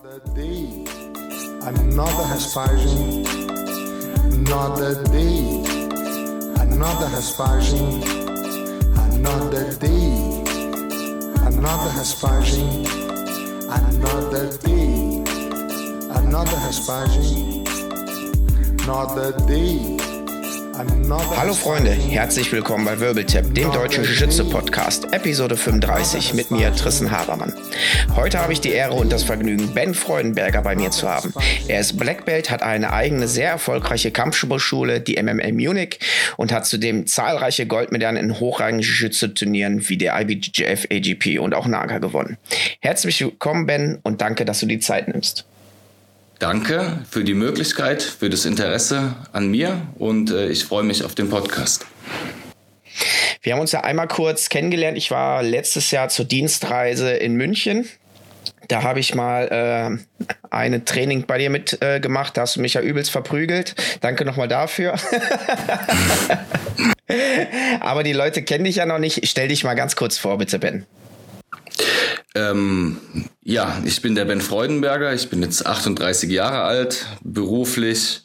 Another day, another aspersion, another day, another aspersion, another day, another aspersion, another day, another aspersion, another day. Hallo Freunde, herzlich willkommen bei Wirbeltap, dem deutschen Schütze-Podcast, Episode 35 mit mir, Trissen Habermann. Heute habe ich die Ehre und das Vergnügen, Ben Freudenberger bei mir zu haben. Er ist Black Belt, hat eine eigene, sehr erfolgreiche Kampfsportschule, die MMA Munich, und hat zudem zahlreiche Goldmedaillen in hochrangigen Schütze-Turnieren wie der IBJJF AGP und auch Naga gewonnen. Herzlich willkommen, Ben, und danke, dass du die Zeit nimmst. Danke für die Möglichkeit, für das Interesse an mir und äh, ich freue mich auf den Podcast. Wir haben uns ja einmal kurz kennengelernt. Ich war letztes Jahr zur Dienstreise in München. Da habe ich mal äh, eine Training bei dir mitgemacht. Äh, da hast du mich ja übelst verprügelt. Danke nochmal dafür. Aber die Leute kennen dich ja noch nicht. Stell dich mal ganz kurz vor, bitte, Ben. Ähm, ja, ich bin der Ben Freudenberger. Ich bin jetzt 38 Jahre alt, beruflich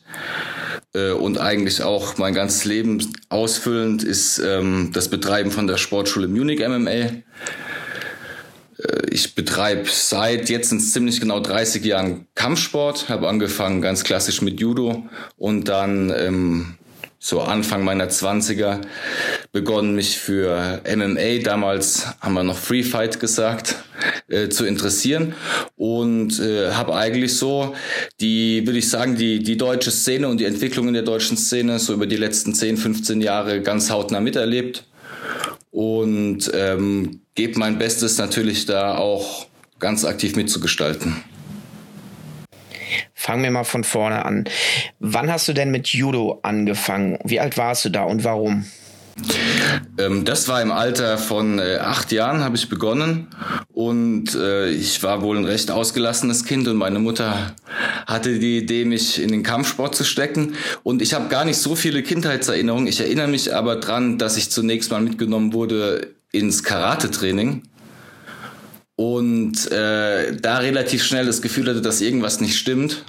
äh, und eigentlich auch mein ganzes Leben ausfüllend ist ähm, das Betreiben von der Sportschule Munich MMA. Äh, ich betreibe seit jetzt sind ziemlich genau 30 Jahren Kampfsport, habe angefangen ganz klassisch mit Judo und dann ähm, so Anfang meiner 20er begonnen, mich für MMA, damals haben wir noch Free Fight gesagt, äh, zu interessieren und äh, habe eigentlich so die, würde ich sagen, die, die deutsche Szene und die Entwicklung in der deutschen Szene so über die letzten 10, 15 Jahre ganz hautnah miterlebt und ähm, gebe mein Bestes natürlich da auch ganz aktiv mitzugestalten. Fangen wir mal von vorne an. Wann hast du denn mit Judo angefangen? Wie alt warst du da und warum? Ähm, das war im Alter von äh, acht Jahren habe ich begonnen und äh, ich war wohl ein recht ausgelassenes Kind und meine Mutter hatte die Idee, mich in den Kampfsport zu stecken und ich habe gar nicht so viele Kindheitserinnerungen. Ich erinnere mich aber dran, dass ich zunächst mal mitgenommen wurde ins Karate-Training und äh, da relativ schnell das Gefühl hatte, dass irgendwas nicht stimmt.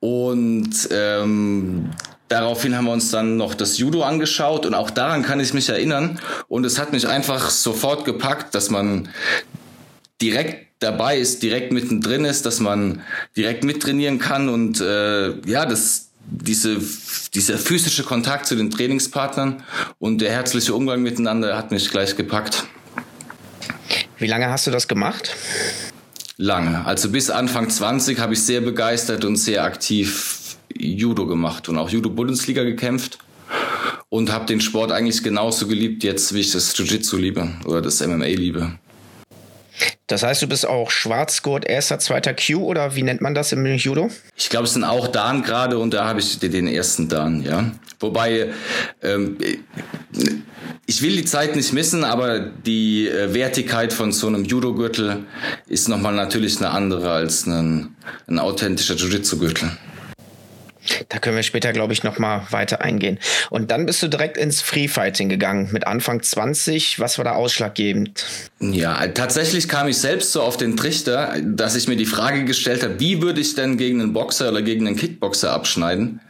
Und ähm, daraufhin haben wir uns dann noch das Judo angeschaut und auch daran kann ich mich erinnern. Und es hat mich einfach sofort gepackt, dass man direkt dabei ist, direkt mittendrin ist, dass man direkt mittrainieren kann und äh, ja, das diese, dieser physische Kontakt zu den Trainingspartnern und der herzliche Umgang miteinander hat mich gleich gepackt. Wie lange hast du das gemacht? Lange. Also bis Anfang 20 habe ich sehr begeistert und sehr aktiv Judo gemacht und auch Judo-Bundesliga gekämpft und habe den Sport eigentlich genauso geliebt jetzt, wie ich das Jiu-Jitsu liebe oder das MMA liebe. Das heißt, du bist auch Schwarzgurt, erster, zweiter Q oder wie nennt man das im Judo? Ich glaube, es sind auch Dan gerade und da habe ich den ersten Dan, ja. Wobei, ähm, ich will die Zeit nicht missen, aber die äh, Wertigkeit von so einem Judo-Gürtel ist nochmal natürlich eine andere als ein, ein authentischer Jiu-Jitsu-Gürtel. Da können wir später, glaube ich, noch mal weiter eingehen. Und dann bist du direkt ins Freefighting gegangen mit Anfang 20. Was war da ausschlaggebend? Ja, tatsächlich kam ich selbst so auf den Trichter, dass ich mir die Frage gestellt habe, wie würde ich denn gegen einen Boxer oder gegen einen Kickboxer abschneiden?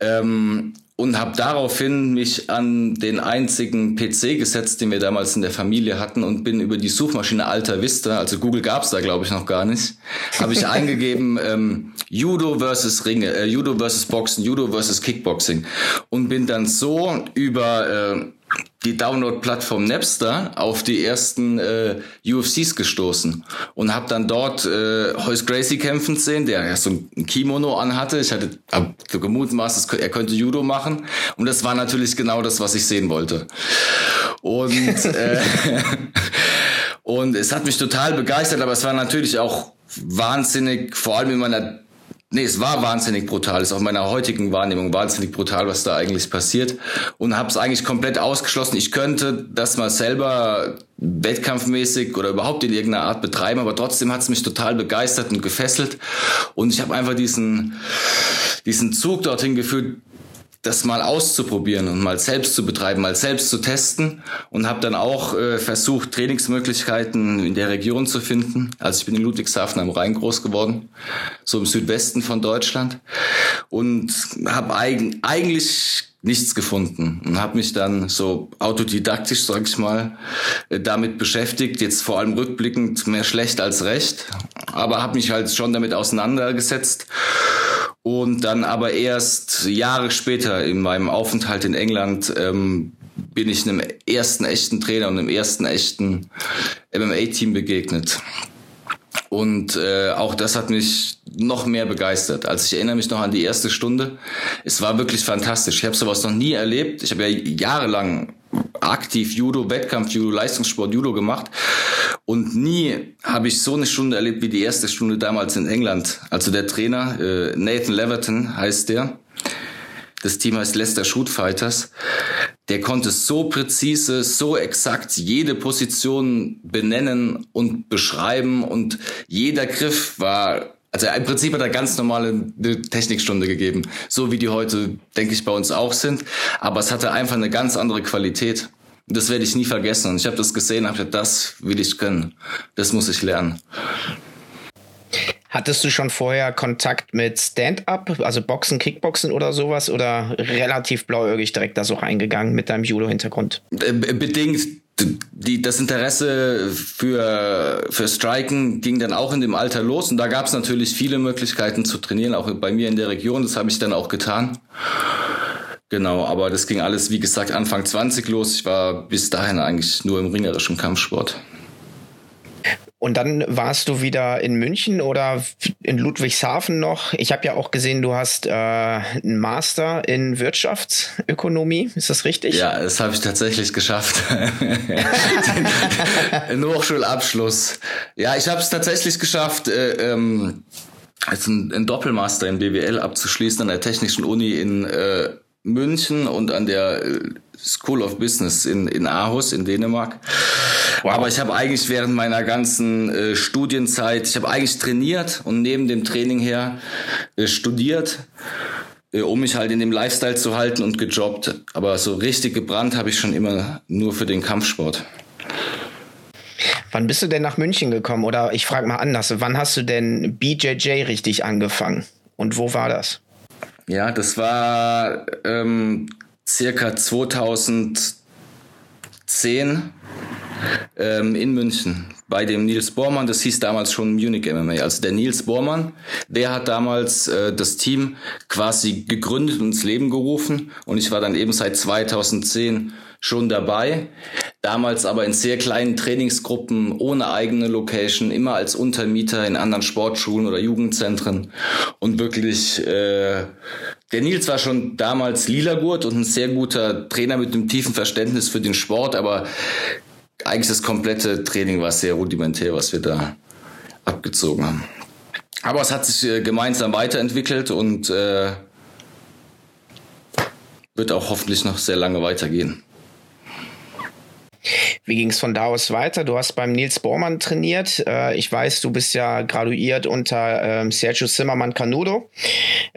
Ähm, und habe daraufhin mich an den einzigen PC gesetzt, den wir damals in der Familie hatten und bin über die Suchmaschine Alta Vista, also Google gab's da glaube ich noch gar nicht, habe ich eingegeben ähm, Judo versus Ringe, äh, Judo versus Boxen, Judo versus Kickboxing. Und bin dann so über äh, die Download-Plattform Napster auf die ersten äh, UFCs gestoßen und habe dann dort äh, Hoyce Gracie kämpfen sehen, der ja so ein Kimono anhatte. Ich hatte hab so gemutmaßt, er könnte Judo machen und das war natürlich genau das, was ich sehen wollte. Und äh, und es hat mich total begeistert, aber es war natürlich auch wahnsinnig, vor allem in meiner Nee, es war wahnsinnig brutal. Ist auch meiner heutigen Wahrnehmung wahnsinnig brutal, was da eigentlich passiert. Und habe es eigentlich komplett ausgeschlossen. Ich könnte das mal selber wettkampfmäßig oder überhaupt in irgendeiner Art betreiben, aber trotzdem hat es mich total begeistert und gefesselt. Und ich habe einfach diesen, diesen Zug dorthin geführt, das mal auszuprobieren und mal selbst zu betreiben, mal selbst zu testen und habe dann auch äh, versucht, Trainingsmöglichkeiten in der Region zu finden. Also ich bin in Ludwigshafen am Rhein groß geworden, so im Südwesten von Deutschland und habe eig eigentlich nichts gefunden und habe mich dann so autodidaktisch, sag ich mal, äh, damit beschäftigt. Jetzt vor allem rückblickend mehr schlecht als recht, aber habe mich halt schon damit auseinandergesetzt und dann aber erst Jahre später in meinem Aufenthalt in England ähm, bin ich einem ersten echten Trainer und einem ersten echten MMA-Team begegnet. Und äh, auch das hat mich noch mehr begeistert. Also ich erinnere mich noch an die erste Stunde. Es war wirklich fantastisch. Ich habe sowas noch nie erlebt. Ich habe ja jahrelang aktiv Judo, Wettkampf, Judo, Leistungssport, Judo gemacht. Und nie habe ich so eine Stunde erlebt wie die erste Stunde damals in England. Also der Trainer, äh, Nathan Leverton heißt der. Das Team heißt Leicester Shoot Fighters. Der konnte so präzise, so exakt jede Position benennen und beschreiben und jeder Griff war also im Prinzip hat er ganz normale Technikstunde gegeben, so wie die heute, denke ich, bei uns auch sind. Aber es hatte einfach eine ganz andere Qualität. Das werde ich nie vergessen. Und ich habe das gesehen, habe das will ich können. Das muss ich lernen. Hattest du schon vorher Kontakt mit Stand-up, also Boxen, Kickboxen oder sowas oder relativ blauäugig direkt da so reingegangen mit deinem Judo-Hintergrund? Äh, bedingt. Die, das Interesse für, für Striken ging dann auch in dem Alter los und da gab es natürlich viele Möglichkeiten zu trainieren, auch bei mir in der Region. Das habe ich dann auch getan. Genau, aber das ging alles, wie gesagt, Anfang 20 los. Ich war bis dahin eigentlich nur im ringerischen Kampfsport. Und dann warst du wieder in München oder in Ludwigshafen noch. Ich habe ja auch gesehen, du hast äh, einen Master in Wirtschaftsökonomie. Ist das richtig? Ja, das habe ich tatsächlich geschafft. Nur Hochschulabschluss. Ja, ich habe es tatsächlich geschafft. Äh, ähm, als ein, ein Doppelmaster in BWL abzuschließen an der Technischen Uni in äh, München und an der äh, School of Business in, in Aarhus in Dänemark. Wow. Aber ich habe eigentlich während meiner ganzen äh, Studienzeit, ich habe eigentlich trainiert und neben dem Training her äh, studiert, äh, um mich halt in dem Lifestyle zu halten und gejobbt. Aber so richtig gebrannt habe ich schon immer nur für den Kampfsport. Wann bist du denn nach München gekommen? Oder ich frage mal anders, wann hast du denn BJJ richtig angefangen? Und wo war das? Ja, das war ähm, circa 2010 ähm, in München bei dem Nils Bormann. Das hieß damals schon Munich MMA. Also der Nils Bormann, der hat damals äh, das Team quasi gegründet und ins Leben gerufen. Und ich war dann eben seit 2010 schon dabei. Damals aber in sehr kleinen Trainingsgruppen, ohne eigene Location, immer als Untermieter in anderen Sportschulen oder Jugendzentren. Und wirklich, äh, der Nils war schon damals Lilagurt und ein sehr guter Trainer mit einem tiefen Verständnis für den Sport, aber eigentlich das komplette Training war sehr rudimentär, was wir da abgezogen haben. Aber es hat sich äh, gemeinsam weiterentwickelt und äh, wird auch hoffentlich noch sehr lange weitergehen. Wie ging es von da aus weiter? Du hast beim Nils Bormann trainiert. Äh, ich weiß, du bist ja graduiert unter ähm, Sergio Zimmermann Canudo.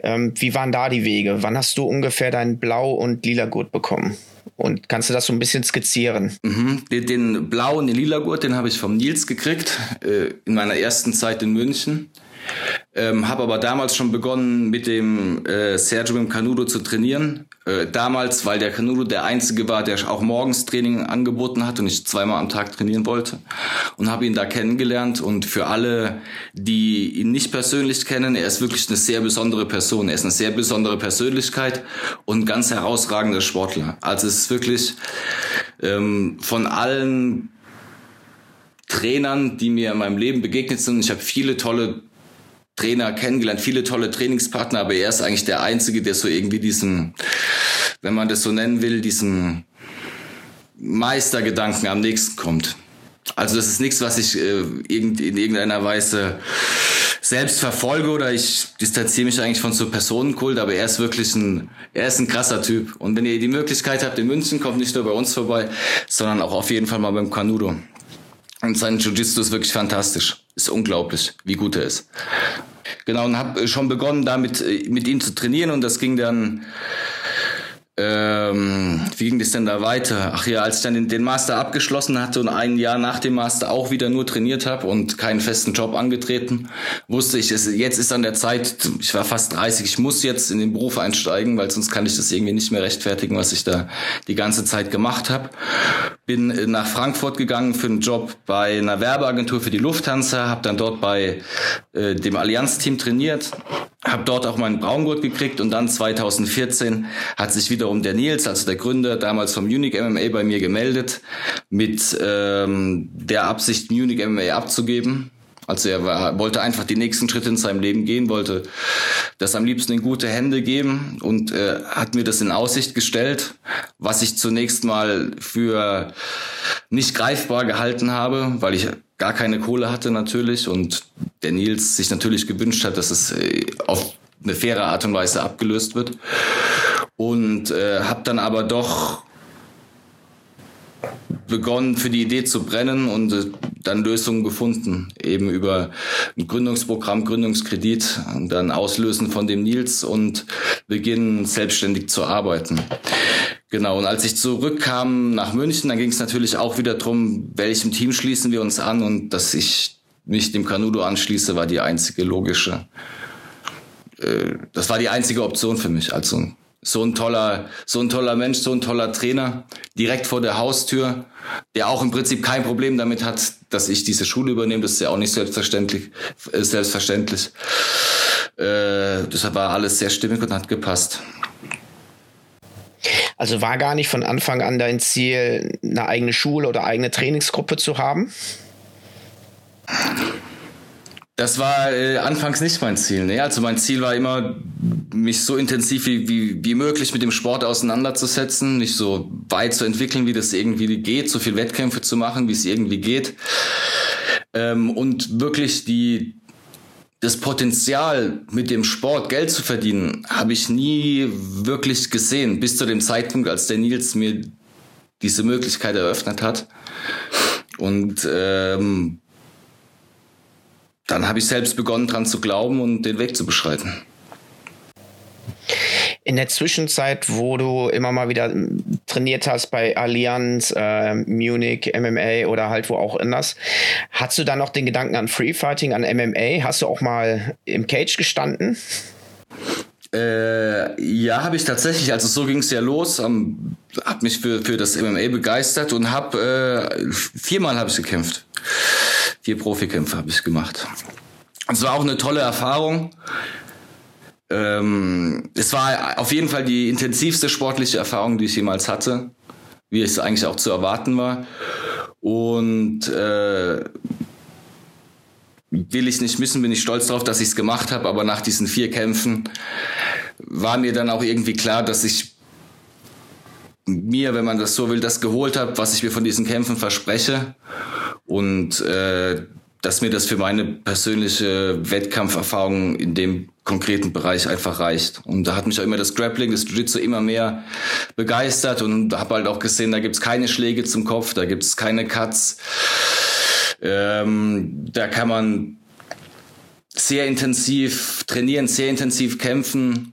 Ähm, wie waren da die Wege? Wann hast du ungefähr dein Blau- und lila Gurt bekommen? Und kannst du das so ein bisschen skizzieren? Mhm. Den, den blauen, den lila Gurt, den habe ich vom Nils gekriegt äh, in meiner ersten Zeit in München. Ähm, habe aber damals schon begonnen mit dem äh, Sergio im Canudo zu trainieren. Äh, damals, weil der Canudo der einzige war, der auch morgens Training angeboten hat und ich zweimal am Tag trainieren wollte. Und habe ihn da kennengelernt. Und für alle, die ihn nicht persönlich kennen, er ist wirklich eine sehr besondere Person. Er ist eine sehr besondere Persönlichkeit und ganz herausragender Sportler. Also es ist wirklich ähm, von allen Trainern, die mir in meinem Leben begegnet sind. Ich habe viele tolle Trainer kennengelernt, viele tolle Trainingspartner, aber er ist eigentlich der Einzige, der so irgendwie diesen, wenn man das so nennen will, diesen Meistergedanken am nächsten kommt. Also das ist nichts, was ich äh, in irgendeiner Weise selbst verfolge oder ich distanziere mich eigentlich von so Personenkult, aber er ist wirklich ein, er ist ein krasser Typ. Und wenn ihr die Möglichkeit habt in München, kommt nicht nur bei uns vorbei, sondern auch auf jeden Fall mal beim Canudo. Und sein Jiu-Jitsu ist wirklich fantastisch. Ist unglaublich, wie gut er ist. Genau, und habe schon begonnen, damit mit ihm zu trainieren und das ging dann ähm, wie ging das denn da weiter? Ach ja, als ich dann den, den Master abgeschlossen hatte und ein Jahr nach dem Master auch wieder nur trainiert habe und keinen festen Job angetreten, wusste ich, es, jetzt ist an der Zeit, ich war fast 30, ich muss jetzt in den Beruf einsteigen, weil sonst kann ich das irgendwie nicht mehr rechtfertigen, was ich da die ganze Zeit gemacht habe. Bin äh, nach Frankfurt gegangen für einen Job bei einer Werbeagentur für die Lufthansa, habe dann dort bei äh, dem Allianz-Team trainiert, habe dort auch meinen Braungurt gekriegt und dann 2014 hat sich wiederum der Nils, also der Gründer damals vom Munich MMA bei mir gemeldet mit ähm, der Absicht, Munich MMA abzugeben. Also er war, wollte einfach die nächsten Schritte in seinem Leben gehen, wollte das am liebsten in gute Hände geben und äh, hat mir das in Aussicht gestellt, was ich zunächst mal für nicht greifbar gehalten habe, weil ich gar keine Kohle hatte natürlich und der Nils sich natürlich gewünscht hat, dass es äh, auf eine faire Art und Weise abgelöst wird. Und äh, habe dann aber doch begonnen, für die Idee zu brennen und äh, dann Lösungen gefunden, eben über ein Gründungsprogramm, Gründungskredit, dann Auslösen von dem Nils und beginnen selbstständig zu arbeiten. Genau, und als ich zurückkam nach München, dann ging es natürlich auch wieder drum, welchem Team schließen wir uns an und dass ich mich dem Canudo anschließe, war die einzige logische, äh, das war die einzige Option für mich. Also so ein toller, so ein toller Mensch, so ein toller Trainer, direkt vor der Haustür, der auch im Prinzip kein Problem damit hat, dass ich diese Schule übernehme. Das ist ja auch nicht selbstverständlich. Äh, selbstverständlich. Äh, deshalb war alles sehr stimmig und hat gepasst. Also war gar nicht von Anfang an dein Ziel, eine eigene Schule oder eigene Trainingsgruppe zu haben? Das war äh, anfangs nicht mein Ziel. Ne? Also mein Ziel war immer, mich so intensiv wie, wie, wie möglich mit dem Sport auseinanderzusetzen, mich so weit zu entwickeln, wie das irgendwie geht, so viel Wettkämpfe zu machen, wie es irgendwie geht. Ähm, und wirklich die, das Potenzial, mit dem Sport Geld zu verdienen, habe ich nie wirklich gesehen, bis zu dem Zeitpunkt, als der Nils mir diese Möglichkeit eröffnet hat. Und ähm, dann habe ich selbst begonnen, dran zu glauben und den Weg zu beschreiten. In der Zwischenzeit, wo du immer mal wieder trainiert hast bei Allianz, äh, Munich, MMA oder halt wo auch anders, hast du da noch den Gedanken an Freefighting, an MMA? Hast du auch mal im Cage gestanden? Äh, ja, habe ich tatsächlich. Also so ging es ja los. Ähm, hab mich für, für das MMA begeistert und habe äh, viermal habe ich gekämpft. Vier Profikämpfe habe ich gemacht. Es war auch eine tolle Erfahrung. Ähm, es war auf jeden Fall die intensivste sportliche Erfahrung, die ich jemals hatte, wie es eigentlich auch zu erwarten war. Und äh, will ich nicht missen, bin ich stolz darauf, dass ich es gemacht habe. Aber nach diesen vier Kämpfen war mir dann auch irgendwie klar, dass ich mir, wenn man das so will, das geholt habe, was ich mir von diesen Kämpfen verspreche. Und äh, dass mir das für meine persönliche Wettkampferfahrung in dem konkreten Bereich einfach reicht. Und da hat mich auch immer das Grappling, das Jiu-Jitsu immer mehr begeistert und habe halt auch gesehen, da gibt's keine Schläge zum Kopf, da gibt's keine Cuts. Ähm, da kann man sehr intensiv trainieren, sehr intensiv kämpfen.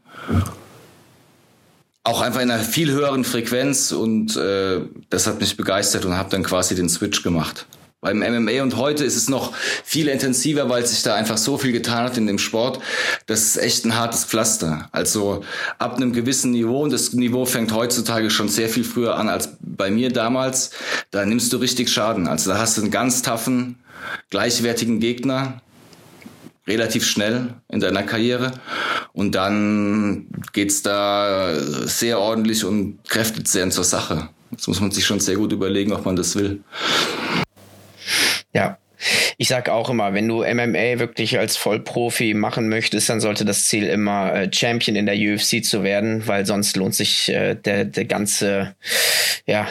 Auch einfach in einer viel höheren Frequenz und äh, das hat mich begeistert und habe dann quasi den Switch gemacht beim MMA und heute ist es noch viel intensiver, weil sich da einfach so viel getan hat in dem Sport. Das ist echt ein hartes Pflaster. Also ab einem gewissen Niveau und das Niveau fängt heutzutage schon sehr viel früher an als bei mir damals. Da nimmst du richtig Schaden. Also da hast du einen ganz taffen, gleichwertigen Gegner relativ schnell in deiner Karriere und dann geht's da sehr ordentlich und kräftezehrend zur Sache. Jetzt muss man sich schon sehr gut überlegen, ob man das will. Ja. Ich sage auch immer, wenn du MMA wirklich als Vollprofi machen möchtest, dann sollte das Ziel immer äh, Champion in der UFC zu werden, weil sonst lohnt sich äh, der, der ganze, ja,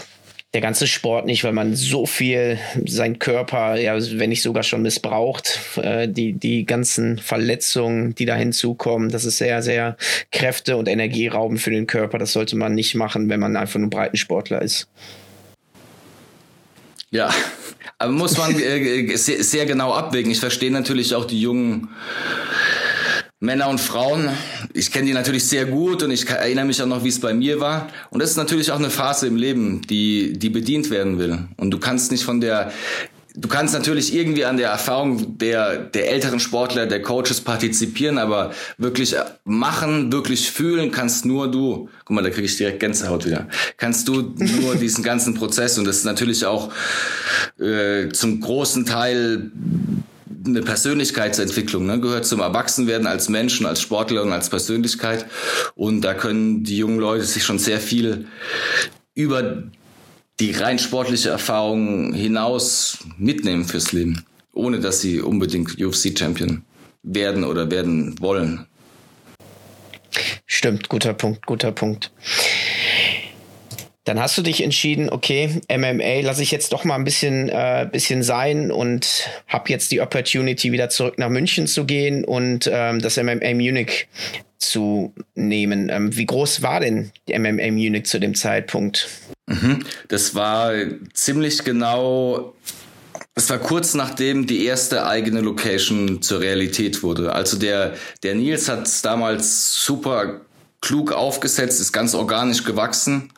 der ganze Sport nicht, weil man so viel sein Körper, ja, wenn nicht sogar schon missbraucht, äh, die, die ganzen Verletzungen, die da hinzukommen, das ist sehr, sehr kräfte- und energieraubend für den Körper. Das sollte man nicht machen, wenn man einfach nur Breitensportler ist. Ja, aber muss man äh, sehr, sehr, genau abwägen. Ich verstehe natürlich auch die jungen Männer und Frauen, ich kenne die natürlich sehr gut und ich erinnere mich auch noch, wie es bei mir war. Und das ist natürlich auch eine Phase im Leben, die, die bedient werden will. Und du kannst nicht von der Du kannst natürlich irgendwie an der Erfahrung der, der älteren Sportler, der Coaches partizipieren, aber wirklich machen, wirklich fühlen kannst nur du. Guck mal, da kriege ich direkt Gänsehaut wieder. Kannst du nur diesen ganzen Prozess und das ist natürlich auch äh, zum großen Teil eine Persönlichkeitsentwicklung, ne? gehört zum Erwachsenwerden als Menschen, als Sportler und als Persönlichkeit. Und da können die jungen Leute sich schon sehr viel über die rein sportliche Erfahrung hinaus mitnehmen fürs Leben, ohne dass sie unbedingt UFC-Champion werden oder werden wollen. Stimmt, guter Punkt, guter Punkt. Dann hast du dich entschieden, okay, MMA lasse ich jetzt doch mal ein bisschen, äh, bisschen sein und habe jetzt die Opportunity, wieder zurück nach München zu gehen und ähm, das MMA Munich zu nehmen. Ähm, wie groß war denn die MMA Munich zu dem Zeitpunkt? Mhm. Das war ziemlich genau es war kurz nachdem die erste eigene Location zur Realität wurde. Also der, der Nils hat es damals super klug aufgesetzt, ist ganz organisch gewachsen.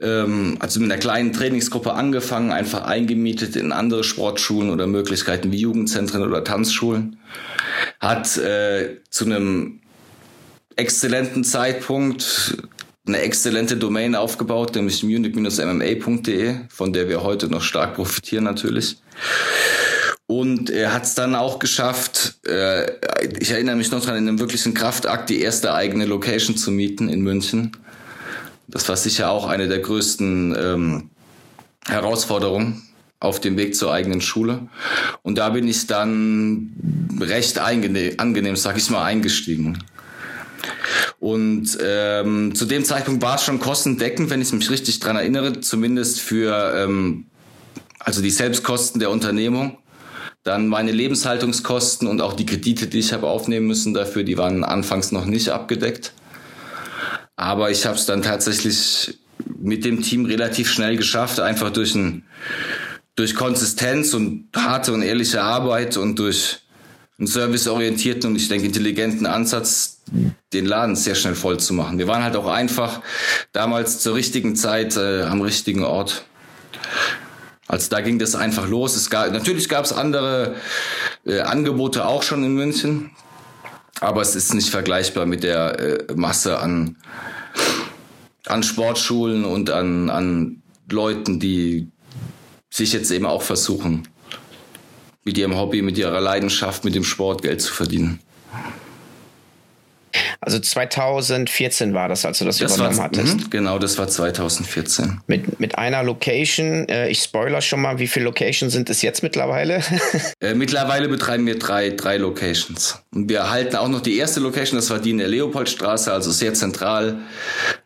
Ähm, also mit einer kleinen Trainingsgruppe angefangen, einfach eingemietet in andere Sportschulen oder Möglichkeiten wie Jugendzentren oder Tanzschulen. Hat äh, zu einem exzellenten Zeitpunkt eine exzellente Domain aufgebaut, nämlich munich-mma.de, von der wir heute noch stark profitieren natürlich. Und er hat es dann auch geschafft, äh, ich erinnere mich noch dran, in einem wirklichen Kraftakt die erste eigene Location zu mieten in München. Das war sicher auch eine der größten ähm, Herausforderungen auf dem Weg zur eigenen Schule. Und da bin ich dann recht angenehm, angenehm sag ich mal, eingestiegen. Und ähm, zu dem Zeitpunkt war es schon kostendeckend, wenn ich mich richtig dran erinnere, zumindest für ähm, also die Selbstkosten der Unternehmung. Dann meine Lebenshaltungskosten und auch die Kredite, die ich habe aufnehmen müssen dafür, die waren anfangs noch nicht abgedeckt. Aber ich habe es dann tatsächlich mit dem Team relativ schnell geschafft, einfach durch ein durch Konsistenz und harte und ehrliche Arbeit und durch einen serviceorientierten und ich denke intelligenten Ansatz, den Laden sehr schnell voll zu machen. Wir waren halt auch einfach damals zur richtigen Zeit äh, am richtigen Ort. Also da ging das einfach los. Es gab, natürlich gab es andere äh, Angebote auch schon in München, aber es ist nicht vergleichbar mit der äh, Masse an, an Sportschulen und an, an Leuten, die sich jetzt eben auch versuchen, mit ihrem Hobby, mit ihrer Leidenschaft, mit dem Sport Geld zu verdienen. Also 2014 war das, als du das, das übernommen war, hattest. Mh, genau, das war 2014. Mit, mit einer Location. Äh, ich spoiler schon mal, wie viele Locations sind es jetzt mittlerweile? äh, mittlerweile betreiben wir drei, drei Locations. Und wir erhalten auch noch die erste Location, das war die in der Leopoldstraße, also sehr zentral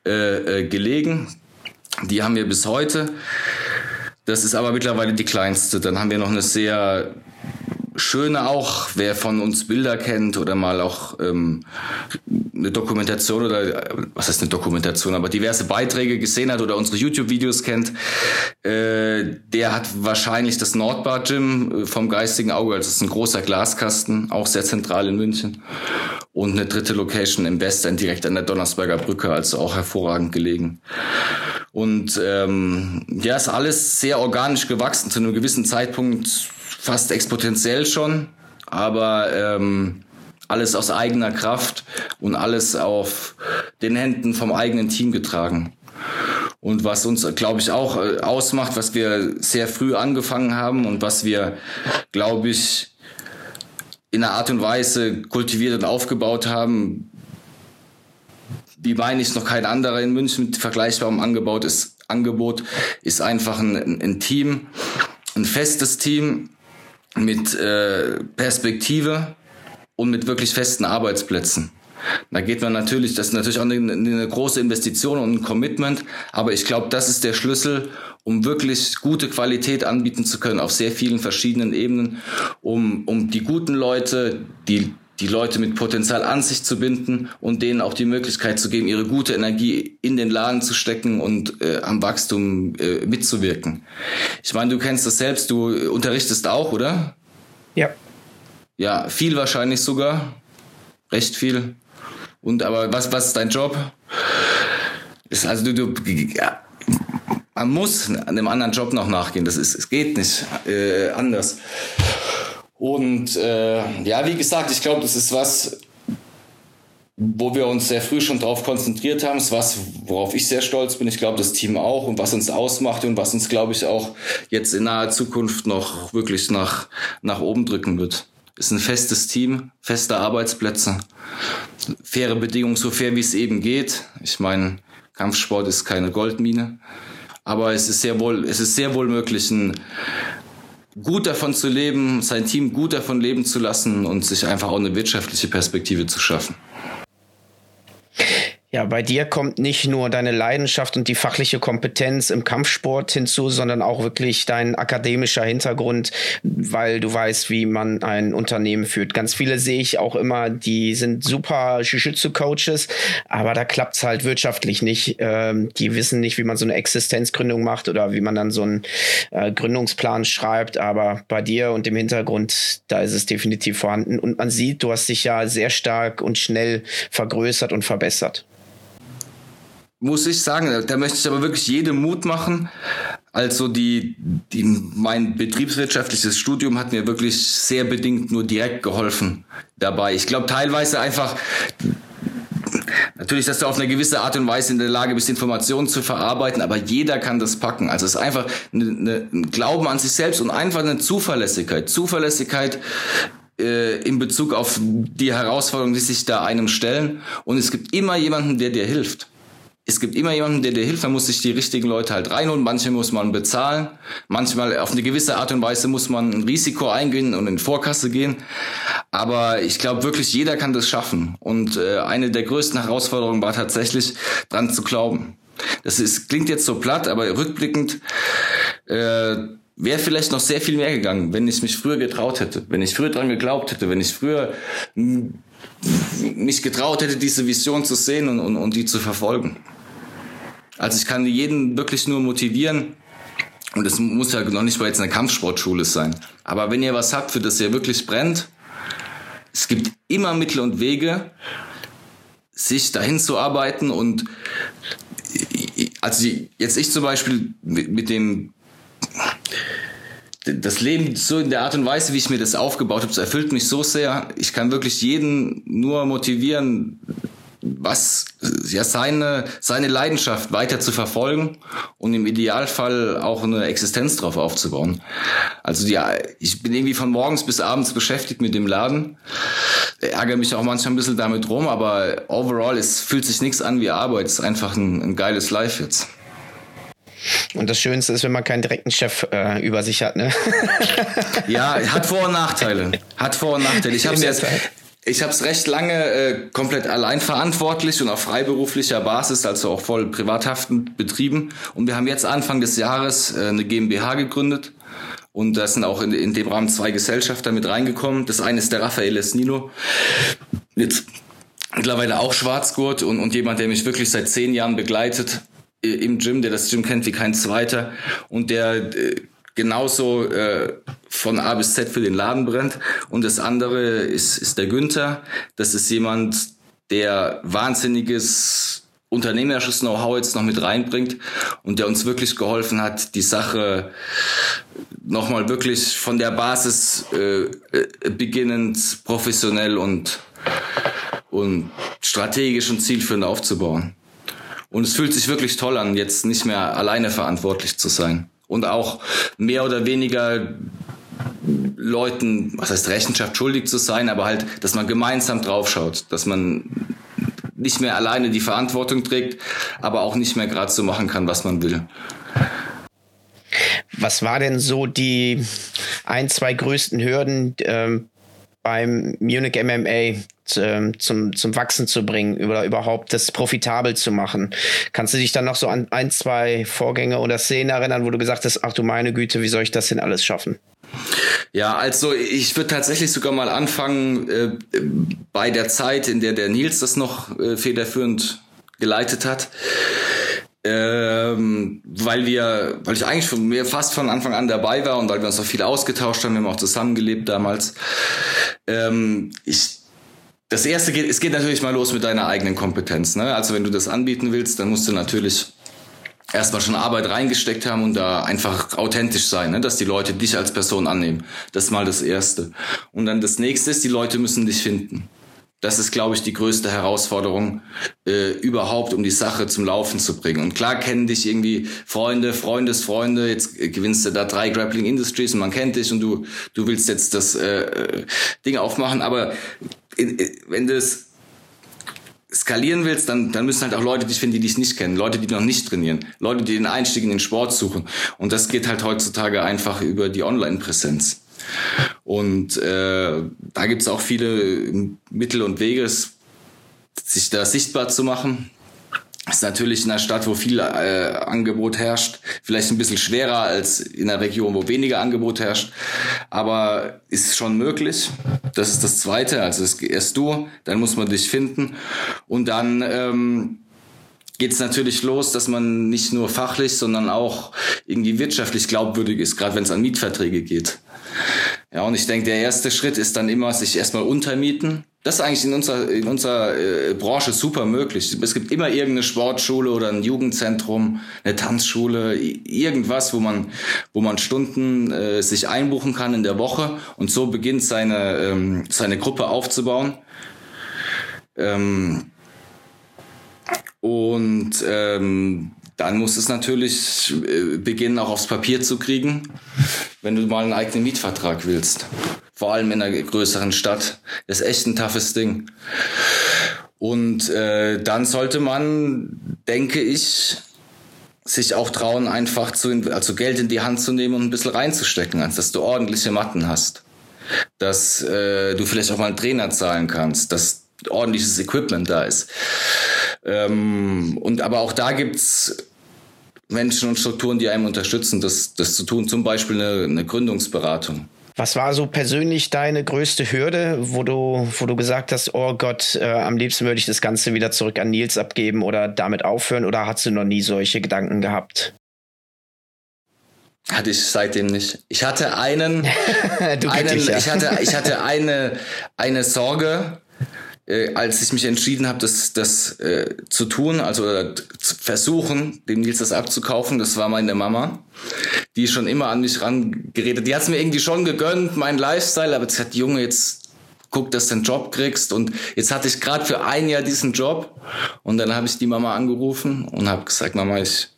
äh, äh, gelegen. Die haben wir bis heute. Das ist aber mittlerweile die kleinste. Dann haben wir noch eine sehr Schöne auch, wer von uns Bilder kennt oder mal auch ähm, eine Dokumentation oder was heißt eine Dokumentation, aber diverse Beiträge gesehen hat oder unsere YouTube-Videos kennt, äh, der hat wahrscheinlich das Nordbad Gym äh, vom geistigen Auge, also das ist ein großer Glaskasten, auch sehr zentral in München. Und eine dritte Location im Westend direkt an der Donnersberger Brücke, also auch hervorragend gelegen. Und ähm, ja, ist alles sehr organisch gewachsen zu einem gewissen Zeitpunkt fast exponentiell schon, aber ähm, alles aus eigener Kraft und alles auf den Händen vom eigenen Team getragen. Und was uns, glaube ich, auch äh, ausmacht, was wir sehr früh angefangen haben und was wir, glaube ich, in einer Art und Weise kultiviert und aufgebaut haben, wie meine ich noch kein anderer in München mit vergleichbarem Angebot ist, Angebot ist einfach ein, ein Team, ein festes Team, mit äh, Perspektive und mit wirklich festen Arbeitsplätzen. Da geht man natürlich, das ist natürlich auch eine, eine große Investition und ein Commitment, aber ich glaube, das ist der Schlüssel, um wirklich gute Qualität anbieten zu können auf sehr vielen verschiedenen Ebenen, um, um die guten Leute, die die Leute mit Potenzial an sich zu binden und denen auch die Möglichkeit zu geben, ihre gute Energie in den Laden zu stecken und äh, am Wachstum äh, mitzuwirken. Ich meine, du kennst das selbst, du unterrichtest auch, oder? Ja. Ja, viel wahrscheinlich sogar. recht viel. Und aber was, was ist dein Job? Ist also du, du ja, man muss einem anderen Job noch nachgehen. Das ist, es geht nicht äh, anders. Und äh, ja, wie gesagt, ich glaube, das ist was, wo wir uns sehr früh schon darauf konzentriert haben. Ist was, worauf ich sehr stolz bin. Ich glaube, das Team auch und was uns ausmacht und was uns, glaube ich, auch jetzt in naher Zukunft noch wirklich nach, nach oben drücken wird. Ist ein festes Team, feste Arbeitsplätze, faire Bedingungen, so fair wie es eben geht. Ich meine, Kampfsport ist keine Goldmine, aber es ist sehr wohl, es ist sehr wohl möglich, ein gut davon zu leben, sein Team gut davon leben zu lassen und sich einfach auch eine wirtschaftliche Perspektive zu schaffen. Ja, bei dir kommt nicht nur deine Leidenschaft und die fachliche Kompetenz im Kampfsport hinzu, sondern auch wirklich dein akademischer Hintergrund, weil du weißt, wie man ein Unternehmen führt. Ganz viele sehe ich auch immer, die sind super Jiu-Jitsu-Coaches, aber da klappt es halt wirtschaftlich nicht. Ähm, die wissen nicht, wie man so eine Existenzgründung macht oder wie man dann so einen äh, Gründungsplan schreibt. Aber bei dir und dem Hintergrund, da ist es definitiv vorhanden. Und man sieht, du hast dich ja sehr stark und schnell vergrößert und verbessert muss ich sagen, da möchte ich aber wirklich jedem Mut machen. Also die, die, mein betriebswirtschaftliches Studium hat mir wirklich sehr bedingt nur direkt geholfen dabei. Ich glaube teilweise einfach, natürlich, dass du auf eine gewisse Art und Weise in der Lage bist, Informationen zu verarbeiten, aber jeder kann das packen. Also es ist einfach eine, ein Glauben an sich selbst und einfach eine Zuverlässigkeit. Zuverlässigkeit äh, in Bezug auf die Herausforderungen, die sich da einem stellen. Und es gibt immer jemanden, der dir hilft es gibt immer jemanden, der dir hilft, man muss sich die richtigen Leute halt reinholen, manche muss man bezahlen, manchmal auf eine gewisse Art und Weise muss man ein Risiko eingehen und in Vorkasse gehen, aber ich glaube wirklich, jeder kann das schaffen. Und äh, eine der größten Herausforderungen war tatsächlich, dran zu glauben. Das ist, klingt jetzt so platt, aber rückblickend äh, wäre vielleicht noch sehr viel mehr gegangen, wenn ich mich früher getraut hätte, wenn ich früher dran geglaubt hätte, wenn ich früher mich getraut hätte, diese Vision zu sehen und, und, und die zu verfolgen. Also ich kann jeden wirklich nur motivieren. Und es muss ja noch nicht mal jetzt eine Kampfsportschule sein. Aber wenn ihr was habt, für das ihr wirklich brennt, es gibt immer Mittel und Wege, sich dahin zu arbeiten und also jetzt ich zum Beispiel mit dem das Leben so in der Art und Weise, wie ich mir das aufgebaut habe, das erfüllt mich so sehr. Ich kann wirklich jeden nur motivieren, was ja seine seine Leidenschaft weiter zu verfolgen und im Idealfall auch eine Existenz drauf aufzubauen. Also ja, ich bin irgendwie von morgens bis abends beschäftigt mit dem Laden. Ärgere mich auch manchmal ein bisschen damit rum, aber overall es fühlt sich nichts an wie Arbeit. Es ist einfach ein, ein geiles Life jetzt. Und das Schönste ist, wenn man keinen direkten Chef äh, über sich hat, ne? ja, hat Vor- und Nachteile. Hat Vor- und Nachteile. Ich habe jetzt, ich habe es recht lange äh, komplett allein verantwortlich und auf freiberuflicher Basis, also auch voll privathaftend betrieben. Und wir haben jetzt Anfang des Jahres äh, eine GmbH gegründet. Und da sind auch in, in dem Rahmen zwei Gesellschafter mit reingekommen. Das eine ist der Raphael Esnino. Jetzt mittlerweile auch Schwarzgurt und, und jemand, der mich wirklich seit zehn Jahren begleitet äh, im Gym, der das Gym kennt wie kein zweiter und der äh, genauso äh, von A bis Z für den Laden brennt. Und das andere ist, ist der Günther. Das ist jemand, der wahnsinniges unternehmerisches Know-how jetzt noch mit reinbringt und der uns wirklich geholfen hat, die Sache nochmal wirklich von der Basis äh, äh, beginnend professionell und, und strategisch und zielführend aufzubauen. Und es fühlt sich wirklich toll an, jetzt nicht mehr alleine verantwortlich zu sein. Und auch mehr oder weniger Leuten, was heißt Rechenschaft schuldig zu sein, aber halt, dass man gemeinsam draufschaut, dass man nicht mehr alleine die Verantwortung trägt, aber auch nicht mehr gerade so machen kann, was man will. Was war denn so die ein, zwei größten Hürden ähm, beim Munich MMA ähm, zum, zum Wachsen zu bringen oder überhaupt das profitabel zu machen. Kannst du dich dann noch so an ein, zwei Vorgänge oder Szenen erinnern, wo du gesagt hast, ach du meine Güte, wie soll ich das denn alles schaffen? Ja, also ich würde tatsächlich sogar mal anfangen äh, bei der Zeit, in der der Nils das noch äh, federführend geleitet hat. Ähm, weil wir, weil ich eigentlich von mir fast von Anfang an dabei war und weil wir uns auch viel ausgetauscht haben, wir haben auch zusammengelebt damals. Ähm, ich das erste geht, es geht natürlich mal los mit deiner eigenen Kompetenz. Ne? Also wenn du das anbieten willst, dann musst du natürlich erstmal schon Arbeit reingesteckt haben und da einfach authentisch sein, ne? dass die Leute dich als Person annehmen. Das ist mal das Erste. Und dann das Nächste ist, die Leute müssen dich finden. Das ist, glaube ich, die größte Herausforderung äh, überhaupt, um die Sache zum Laufen zu bringen. Und klar kennen dich irgendwie Freunde, Freundesfreunde. Jetzt gewinnst du da drei Grappling Industries und man kennt dich und du du willst jetzt das äh, Ding aufmachen. Aber in, in, wenn du es skalieren willst, dann, dann müssen halt auch Leute dich finden, die dich nicht kennen, Leute, die noch nicht trainieren, Leute, die den Einstieg in den Sport suchen. Und das geht halt heutzutage einfach über die Online-Präsenz. Und äh, da gibt es auch viele Mittel und Wege, sich da sichtbar zu machen. Ist natürlich in einer Stadt, wo viel äh, Angebot herrscht, vielleicht ein bisschen schwerer als in einer Region, wo weniger Angebot herrscht, aber ist schon möglich. Das ist das Zweite. Also erst du, dann muss man dich finden und dann ähm, geht es natürlich los, dass man nicht nur fachlich, sondern auch irgendwie wirtschaftlich glaubwürdig ist, gerade wenn es an Mietverträge geht. Ja, und ich denke, der erste Schritt ist dann immer, sich erstmal untermieten. Das ist eigentlich in unserer, in unserer äh, Branche super möglich. Es gibt immer irgendeine Sportschule oder ein Jugendzentrum, eine Tanzschule, irgendwas, wo man, wo man Stunden äh, sich einbuchen kann in der Woche und so beginnt seine, ähm, seine Gruppe aufzubauen. Ähm, und ähm, dann muss es natürlich äh, beginnen, auch aufs Papier zu kriegen, wenn du mal einen eigenen Mietvertrag willst. Vor allem in einer größeren Stadt. Ist echt ein toughes Ding. Und äh, dann sollte man, denke ich, sich auch trauen, einfach zu, also Geld in die Hand zu nehmen und ein bisschen reinzustecken, als dass du ordentliche Matten hast. Dass äh, du vielleicht auch mal einen Trainer zahlen kannst, dass ordentliches Equipment da ist. Ähm, und aber auch da gibt's Menschen und Strukturen, die einem unterstützen, das, das zu tun. Zum Beispiel eine, eine Gründungsberatung. Was war so persönlich deine größte Hürde, wo du, wo du gesagt hast, oh Gott, äh, am liebsten würde ich das Ganze wieder zurück an Nils abgeben oder damit aufhören oder hast du noch nie solche Gedanken gehabt? Hatte ich seitdem nicht. Ich hatte einen, einen ich hatte, ich hatte eine, eine Sorge, äh, als ich mich entschieden habe, das, das äh, zu tun, also äh, zu versuchen, dem Nils das abzukaufen, das war meine Mama, die schon immer an mich rangeredet. Die hat es mir irgendwie schon gegönnt, mein Lifestyle, aber sie hat Junge jetzt guck, dass du einen Job kriegst. Und jetzt hatte ich gerade für ein Jahr diesen Job. Und dann habe ich die Mama angerufen und habe gesagt, Mama, ich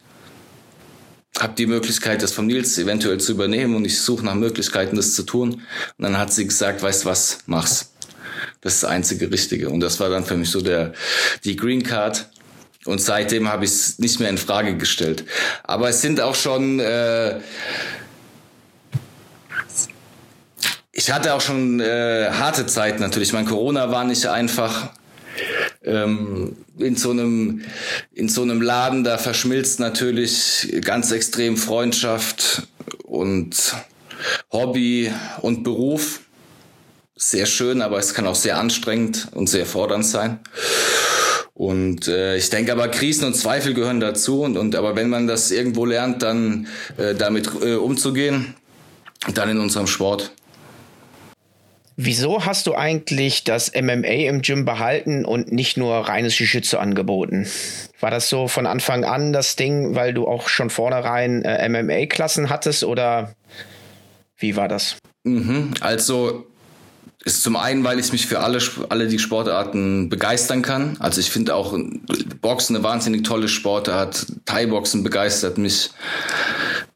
habe die Möglichkeit, das vom Nils eventuell zu übernehmen und ich suche nach Möglichkeiten, das zu tun. Und dann hat sie gesagt, weißt was, mach's. Das ist das einzige Richtige. Und das war dann für mich so der, die Green Card. Und seitdem habe ich es nicht mehr in Frage gestellt. Aber es sind auch schon, äh, ich hatte auch schon äh, harte Zeiten natürlich. Mein Corona war nicht einfach. Ähm, in so einem in so einem Laden da verschmilzt natürlich ganz extrem Freundschaft und Hobby und Beruf sehr schön, aber es kann auch sehr anstrengend und sehr fordernd sein. Und äh, ich denke aber, Krisen und Zweifel gehören dazu. Und, und aber wenn man das irgendwo lernt, dann äh, damit äh, umzugehen, dann in unserem Sport. Wieso hast du eigentlich das MMA im Gym behalten und nicht nur reines Jiu-Jitsu angeboten? War das so von Anfang an das Ding, weil du auch schon vornherein äh, MMA-Klassen hattest oder wie war das? Mhm, also ist zum einen, weil ich mich für alle, alle die Sportarten begeistern kann. Also ich finde auch Boxen eine wahnsinnig tolle Sportart. Thai-Boxen begeistert mich.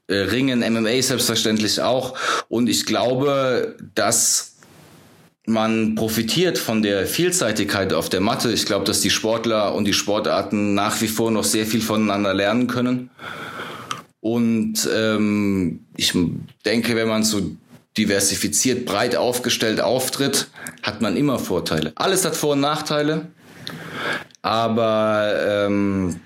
Äh, Ringen, MMA selbstverständlich auch. Und ich glaube, dass man profitiert von der Vielseitigkeit auf der Matte. Ich glaube, dass die Sportler und die Sportarten nach wie vor noch sehr viel voneinander lernen können. Und ähm, ich denke, wenn man so diversifiziert, breit aufgestellt auftritt, hat man immer Vorteile. Alles hat Vor- und Nachteile, aber ähm,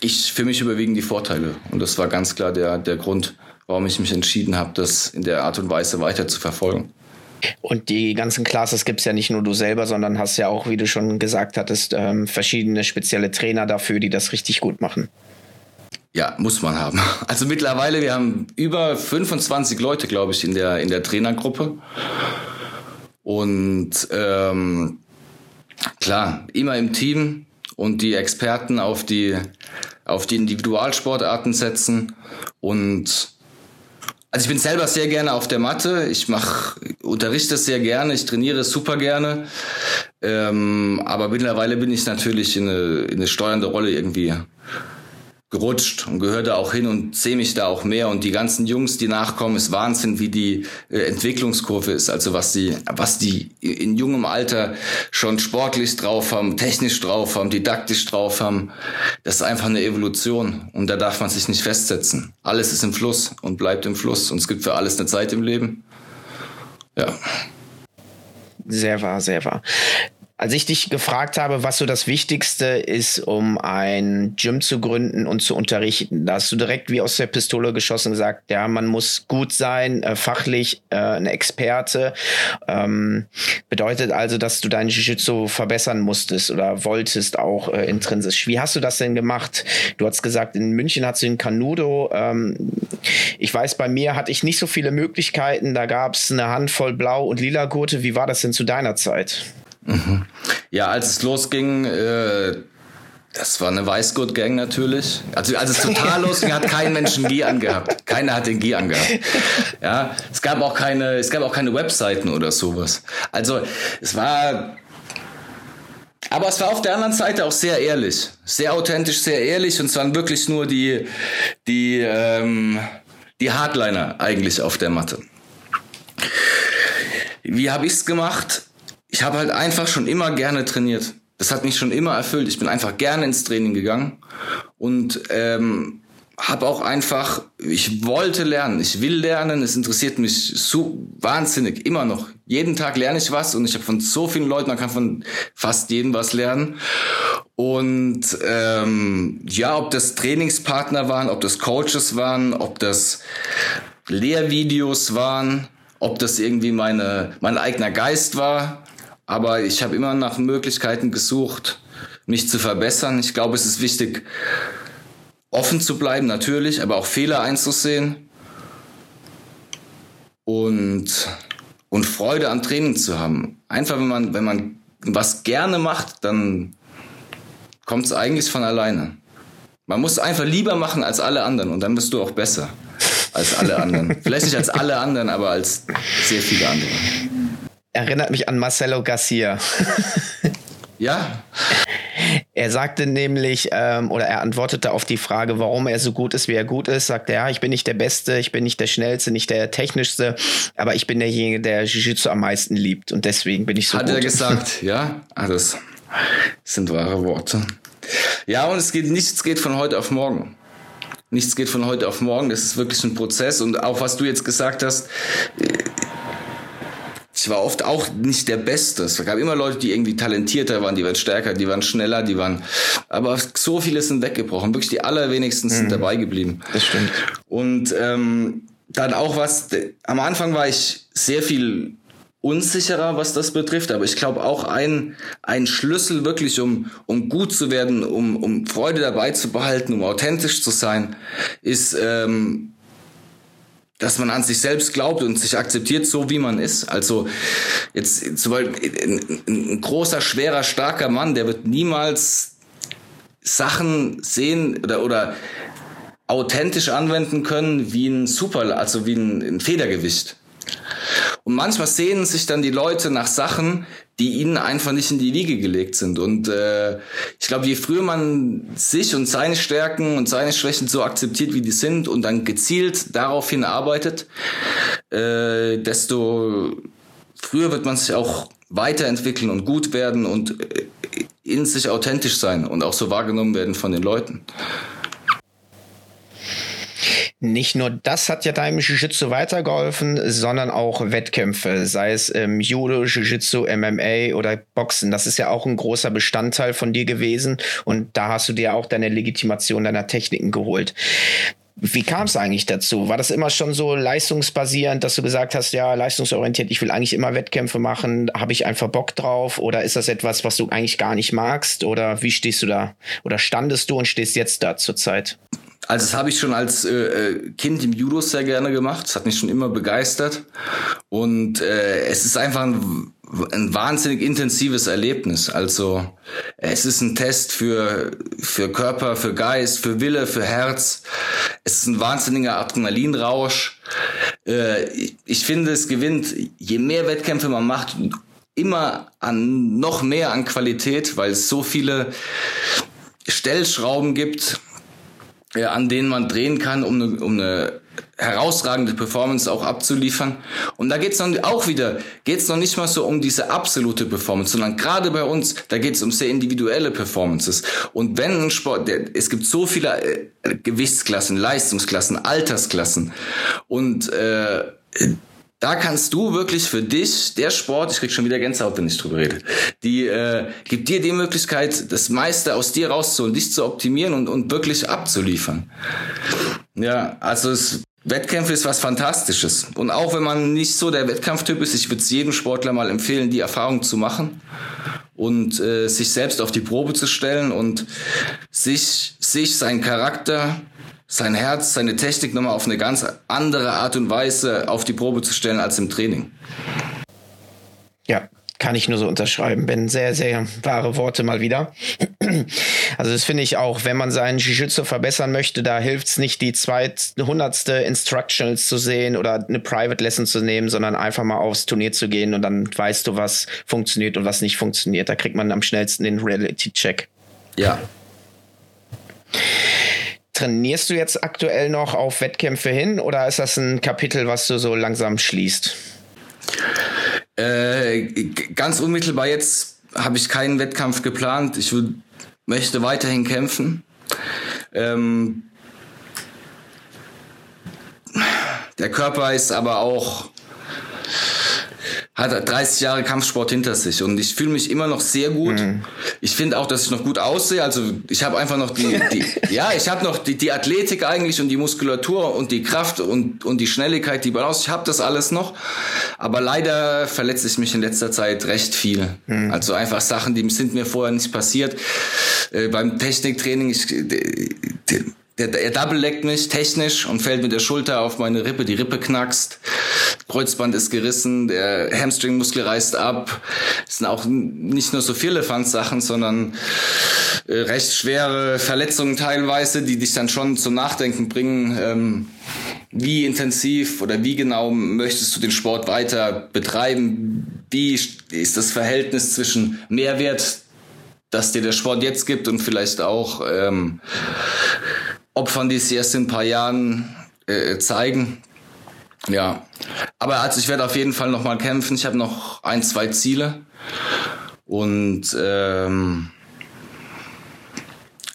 ich, für mich überwiegen die Vorteile. Und das war ganz klar der, der Grund, warum ich mich entschieden habe, das in der Art und Weise weiter zu verfolgen. Und die ganzen Classes gibt es ja nicht nur du selber, sondern hast ja auch, wie du schon gesagt hattest, ähm, verschiedene spezielle Trainer dafür, die das richtig gut machen. Ja, muss man haben. Also mittlerweile, wir haben über 25 Leute, glaube ich, in der, in der Trainergruppe. Und ähm, klar, immer im Team und die Experten auf die, auf die Individualsportarten setzen. Und also ich bin selber sehr gerne auf der Matte. Ich mach, unterrichte sehr gerne, ich trainiere super gerne. Ähm, aber mittlerweile bin ich natürlich in eine, in eine steuernde Rolle irgendwie gerutscht und gehöre da auch hin und sehe mich da auch mehr. Und die ganzen Jungs, die nachkommen, ist Wahnsinn, wie die äh, Entwicklungskurve ist. Also was die, was die in jungem Alter schon sportlich drauf haben, technisch drauf haben, didaktisch drauf haben. Das ist einfach eine Evolution. Und da darf man sich nicht festsetzen. Alles ist im Fluss und bleibt im Fluss. Und es gibt für alles eine Zeit im Leben. Ja. Sehr wahr, sehr wahr. Als ich dich gefragt habe, was so das Wichtigste ist, um ein Gym zu gründen und zu unterrichten, da hast du direkt wie aus der Pistole geschossen gesagt, ja, man muss gut sein, äh, fachlich äh, ein Experte. Ähm, bedeutet also, dass du dein Jiu-Jitsu verbessern musstest oder wolltest auch äh, intrinsisch. Wie hast du das denn gemacht? Du hast gesagt, in München hast du den Canudo. Ähm, ich weiß, bei mir hatte ich nicht so viele Möglichkeiten. Da gab es eine Handvoll Blau- und Lila Gurte. Wie war das denn zu deiner Zeit? Mhm. Ja, als es losging, äh, das war eine Weißgurt-Gang natürlich. Also als es total losging, hat kein Mensch einen Gi angehabt. Keiner hat den Gi angehabt. Ja, es gab auch keine, es gab auch keine Webseiten oder sowas. Also es war aber es war auf der anderen Seite auch sehr ehrlich, sehr authentisch, sehr ehrlich und es waren wirklich nur die die ähm, die Hardliner eigentlich auf der Matte. Wie habe ich's gemacht? Ich habe halt einfach schon immer gerne trainiert. Das hat mich schon immer erfüllt. Ich bin einfach gerne ins Training gegangen und ähm, habe auch einfach, ich wollte lernen, ich will lernen, es interessiert mich so wahnsinnig, immer noch. Jeden Tag lerne ich was und ich habe von so vielen Leuten, man kann von fast jedem was lernen. Und ähm, ja, ob das Trainingspartner waren, ob das Coaches waren, ob das Lehrvideos waren, ob das irgendwie meine, mein eigener Geist war. Aber ich habe immer nach Möglichkeiten gesucht, mich zu verbessern. Ich glaube, es ist wichtig, offen zu bleiben, natürlich, aber auch Fehler einzusehen und, und Freude am Training zu haben. Einfach, wenn man, wenn man was gerne macht, dann kommt es eigentlich von alleine. Man muss einfach lieber machen als alle anderen und dann bist du auch besser als alle anderen. Vielleicht nicht als alle anderen, aber als sehr viele andere erinnert mich an Marcelo Garcia. ja. Er sagte nämlich, ähm, oder er antwortete auf die Frage, warum er so gut ist, wie er gut ist, sagte er, ja, ich bin nicht der Beste, ich bin nicht der Schnellste, nicht der Technischste, aber ich bin derjenige, der Jiu-Jitsu am meisten liebt und deswegen bin ich so Hat gut. Hat er gesagt, ja, ah, das sind wahre Worte. Ja, und es geht nichts geht von heute auf morgen. Nichts geht von heute auf morgen, das ist wirklich ein Prozess und auch was du jetzt gesagt hast, ich war oft auch nicht der Beste. Es gab immer Leute, die irgendwie talentierter waren, die waren stärker, die waren schneller, die waren, aber so viele sind weggebrochen. Wirklich die allerwenigsten sind mhm. dabei geblieben. Das stimmt. Und ähm, dann auch was, am Anfang war ich sehr viel unsicherer, was das betrifft, aber ich glaube auch ein, ein Schlüssel wirklich, um, um gut zu werden, um, um Freude dabei zu behalten, um authentisch zu sein, ist ähm, dass man an sich selbst glaubt und sich akzeptiert, so wie man ist. Also jetzt zum Beispiel ein, ein großer, schwerer, starker Mann, der wird niemals Sachen sehen oder, oder authentisch anwenden können wie ein Super, also wie ein, ein Federgewicht. Und manchmal sehnen sich dann die Leute nach Sachen, die ihnen einfach nicht in die Wiege gelegt sind. Und äh, ich glaube, je früher man sich und seine Stärken und seine Schwächen so akzeptiert, wie die sind, und dann gezielt daraufhin arbeitet, äh, desto früher wird man sich auch weiterentwickeln und gut werden und äh, in sich authentisch sein und auch so wahrgenommen werden von den Leuten. Nicht nur das hat ja deinem Jiu-Jitsu weitergeholfen, sondern auch Wettkämpfe, sei es im Judo, Jiu-Jitsu, MMA oder Boxen. Das ist ja auch ein großer Bestandteil von dir gewesen und da hast du dir auch deine Legitimation deiner Techniken geholt. Wie kam es eigentlich dazu? War das immer schon so leistungsbasierend, dass du gesagt hast, ja, leistungsorientiert, ich will eigentlich immer Wettkämpfe machen, habe ich einfach Bock drauf? Oder ist das etwas, was du eigentlich gar nicht magst? Oder wie stehst du da? Oder standest du und stehst jetzt da zurzeit? Also das habe ich schon als äh, äh, Kind im Judo sehr gerne gemacht. Das hat mich schon immer begeistert. Und äh, es ist einfach ein, ein wahnsinnig intensives Erlebnis. Also es ist ein Test für, für Körper, für Geist, für Wille, für Herz. Es ist ein wahnsinniger Adrenalinrausch. Äh, ich finde, es gewinnt, je mehr Wettkämpfe man macht, immer an noch mehr an Qualität, weil es so viele Stellschrauben gibt, ja, an denen man drehen kann, um eine, um eine herausragende Performance auch abzuliefern. Und da geht's dann auch wieder, geht's noch nicht mal so um diese absolute Performance, sondern gerade bei uns, da geht's um sehr individuelle Performances. Und wenn ein Sport, der, es gibt so viele äh, Gewichtsklassen, Leistungsklassen, Altersklassen und äh, da kannst du wirklich für dich, der Sport, ich krieg schon wieder Gänsehaut, wenn ich drüber rede, die äh, gibt dir die Möglichkeit, das meiste aus dir rauszuholen, dich zu optimieren und, und wirklich abzuliefern. Ja, also es Wettkämpfe ist was Fantastisches. Und auch wenn man nicht so der Wettkampftyp ist, ich würde es jedem Sportler mal empfehlen, die Erfahrung zu machen und äh, sich selbst auf die Probe zu stellen und sich, sich, seinen Charakter, sein Herz, seine Technik nochmal auf eine ganz andere Art und Weise auf die Probe zu stellen als im Training. Ja, kann ich nur so unterschreiben. Ben, sehr, sehr wahre Worte mal wieder. Also das finde ich auch, wenn man seinen Jiu-Jitsu verbessern möchte, da hilft es nicht, die 200. Instructionals zu sehen oder eine Private Lesson zu nehmen, sondern einfach mal aufs Turnier zu gehen und dann weißt du, was funktioniert und was nicht funktioniert. Da kriegt man am schnellsten den Reality-Check. Ja. Trainierst du jetzt aktuell noch auf Wettkämpfe hin oder ist das ein Kapitel, was du so langsam schließt? Äh, ganz unmittelbar jetzt habe ich keinen Wettkampf geplant. Ich würd, möchte weiterhin kämpfen. Ähm, der Körper ist aber auch hat 30 Jahre Kampfsport hinter sich und ich fühle mich immer noch sehr gut. Mhm. Ich finde auch, dass ich noch gut aussehe. Also ich habe einfach noch die, die ja, ich habe noch die, die Athletik eigentlich und die Muskulatur und die Kraft und, und die Schnelligkeit, die Balance. Ich habe das alles noch, aber leider verletze ich mich in letzter Zeit recht viel. Mhm. Also einfach Sachen, die sind mir vorher nicht passiert. Äh, beim Techniktraining, ich, die, die, der, der Double leckt mich technisch und fällt mit der Schulter auf meine Rippe. Die Rippe knackst, Kreuzband ist gerissen, der Hamstringmuskel reißt ab. Es sind auch nicht nur so viele Sachen, sondern äh, recht schwere Verletzungen teilweise, die dich dann schon zum Nachdenken bringen. Ähm, wie intensiv oder wie genau möchtest du den Sport weiter betreiben? Wie ist das Verhältnis zwischen Mehrwert, das dir der Sport jetzt gibt und vielleicht auch ähm, Opfern, die es erst in ein paar Jahren äh, zeigen. Ja, aber also ich werde auf jeden Fall noch mal kämpfen. Ich habe noch ein, zwei Ziele und ähm,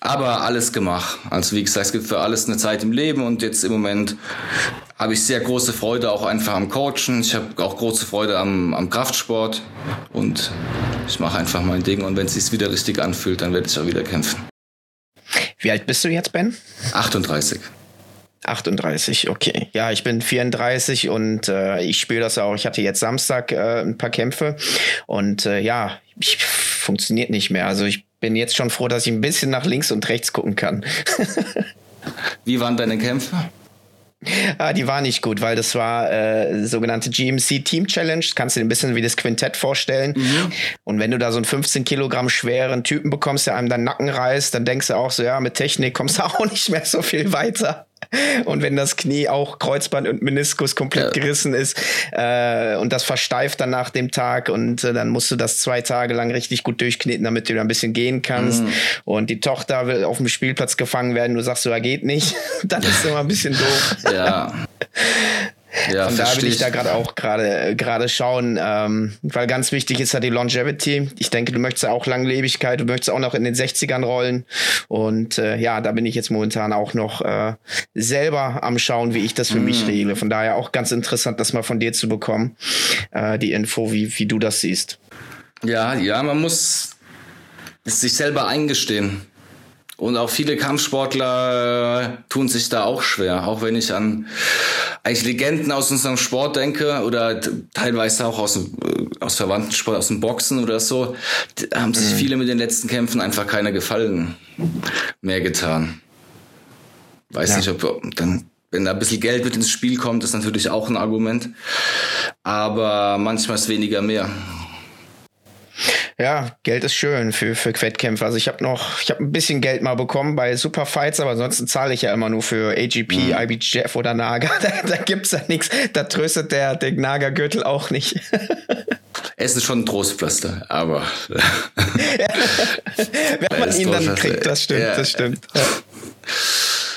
aber alles gemacht. Also wie gesagt, es gibt für alles eine Zeit im Leben und jetzt im Moment habe ich sehr große Freude auch einfach am Coachen. Ich habe auch große Freude am, am Kraftsport und ich mache einfach mein Ding und wenn es sich wieder richtig anfühlt, dann werde ich auch wieder kämpfen. Wie alt bist du jetzt, Ben? 38. 38, okay. Ja, ich bin 34 und äh, ich spüre das auch. Ich hatte jetzt Samstag äh, ein paar Kämpfe und äh, ja, ich, funktioniert nicht mehr. Also ich bin jetzt schon froh, dass ich ein bisschen nach links und rechts gucken kann. Wie waren deine Kämpfe? Ah, die war nicht gut, weil das war äh, sogenannte GMC Team Challenge. Kannst du dir ein bisschen wie das Quintett vorstellen. Mhm. Und wenn du da so einen 15 Kilogramm schweren Typen bekommst, der einem deinen Nacken reißt, dann denkst du auch so, ja, mit Technik kommst du auch nicht mehr so viel weiter. Und wenn das Knie auch Kreuzband und Meniskus komplett ja. gerissen ist äh, und das versteift dann nach dem Tag und äh, dann musst du das zwei Tage lang richtig gut durchkneten, damit du da ein bisschen gehen kannst. Mhm. Und die Tochter will auf dem Spielplatz gefangen werden, du sagst, so, er geht nicht, dann ist immer ein bisschen doof. Ja. Ja, Von da will ich da gerade auch gerade gerade schauen, ähm, weil ganz wichtig ist ja die Longevity. Ich denke, du möchtest auch Langlebigkeit, du möchtest auch noch in den 60ern rollen. Und äh, ja, da bin ich jetzt momentan auch noch äh, selber am Schauen, wie ich das für mm. mich regle. Von daher auch ganz interessant, das mal von dir zu bekommen, äh, die Info, wie, wie du das siehst. Ja, ja, man muss es sich selber eingestehen. Und auch viele Kampfsportler äh, tun sich da auch schwer. Auch wenn ich an eigentlich Legenden aus unserem Sport denke oder teilweise auch aus, äh, aus verwandten Sport, aus dem Boxen oder so, haben sich mhm. viele mit den letzten Kämpfen einfach keine Gefallen mehr getan. Weiß ja. nicht, ob dann, wenn da ein bisschen Geld mit ins Spiel kommt, ist natürlich auch ein Argument. Aber manchmal ist weniger mehr. Ja, Geld ist schön für, für Wettkämpfe. Also ich habe noch, ich habe ein bisschen Geld mal bekommen bei Superfights, aber ansonsten zahle ich ja immer nur für AGP, mhm. IBJF oder Naga. Da, da gibt's ja nichts. Da tröstet der, der Naga-Gürtel auch nicht. Es ist schon ein Trostpflaster, aber. ja. Wenn man ihn dann kriegt, das stimmt, ja. das stimmt. Ja.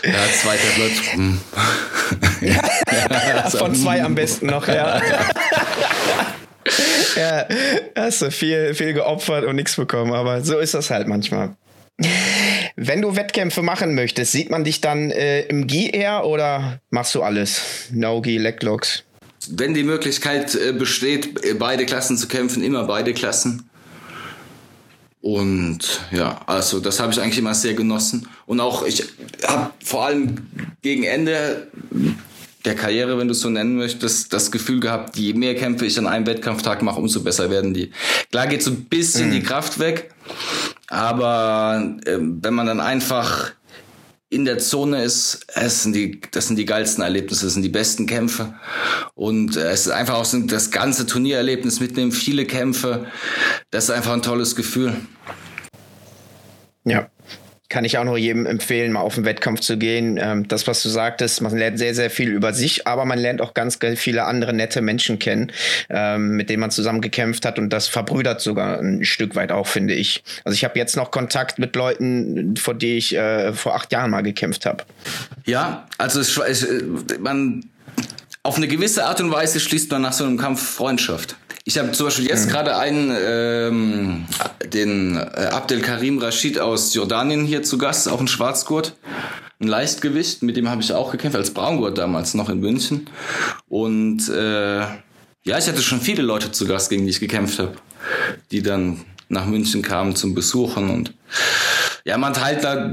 Ja, zweiter Platz. Hm. ja, von zwei am besten noch, ja. Ja, hast du viel, viel geopfert und nichts bekommen, aber so ist das halt manchmal. Wenn du Wettkämpfe machen möchtest, sieht man dich dann äh, im GI eher oder machst du alles? No-Gi, Leglocks? Wenn die Möglichkeit äh, besteht, äh, beide Klassen zu kämpfen, immer beide Klassen. Und ja, also das habe ich eigentlich immer sehr genossen. Und auch ich habe vor allem gegen Ende der Karriere, wenn du es so nennen möchtest, das Gefühl gehabt, je mehr Kämpfe ich an einem Wettkampftag mache, umso besser werden die. Klar geht so ein bisschen mhm. die Kraft weg, aber äh, wenn man dann einfach in der Zone ist, es sind die, das sind die geilsten Erlebnisse, das sind die besten Kämpfe. Und äh, es ist einfach auch so das ganze Turniererlebnis mitnehmen, viele Kämpfe. Das ist einfach ein tolles Gefühl. Ja, kann ich auch nur jedem empfehlen, mal auf den Wettkampf zu gehen. Ähm, das, was du sagtest, man lernt sehr, sehr viel über sich, aber man lernt auch ganz, viele andere nette Menschen kennen, ähm, mit denen man zusammen gekämpft hat und das verbrüdert sogar ein Stück weit auch, finde ich. Also ich habe jetzt noch Kontakt mit Leuten, vor denen ich äh, vor acht Jahren mal gekämpft habe. Ja, also es, es, man auf eine gewisse Art und Weise schließt man nach so einem Kampf Freundschaft. Ich habe zum Beispiel jetzt mhm. gerade einen, ähm, den äh, Abdel Karim Rashid aus Jordanien hier zu Gast, auch ein Schwarzgurt, ein Leichtgewicht, mit dem habe ich auch gekämpft, als Braungurt damals noch in München. Und äh, ja, ich hatte schon viele Leute zu Gast, gegen die ich gekämpft habe, die dann nach München kamen zum Besuchen und ja, man teilt da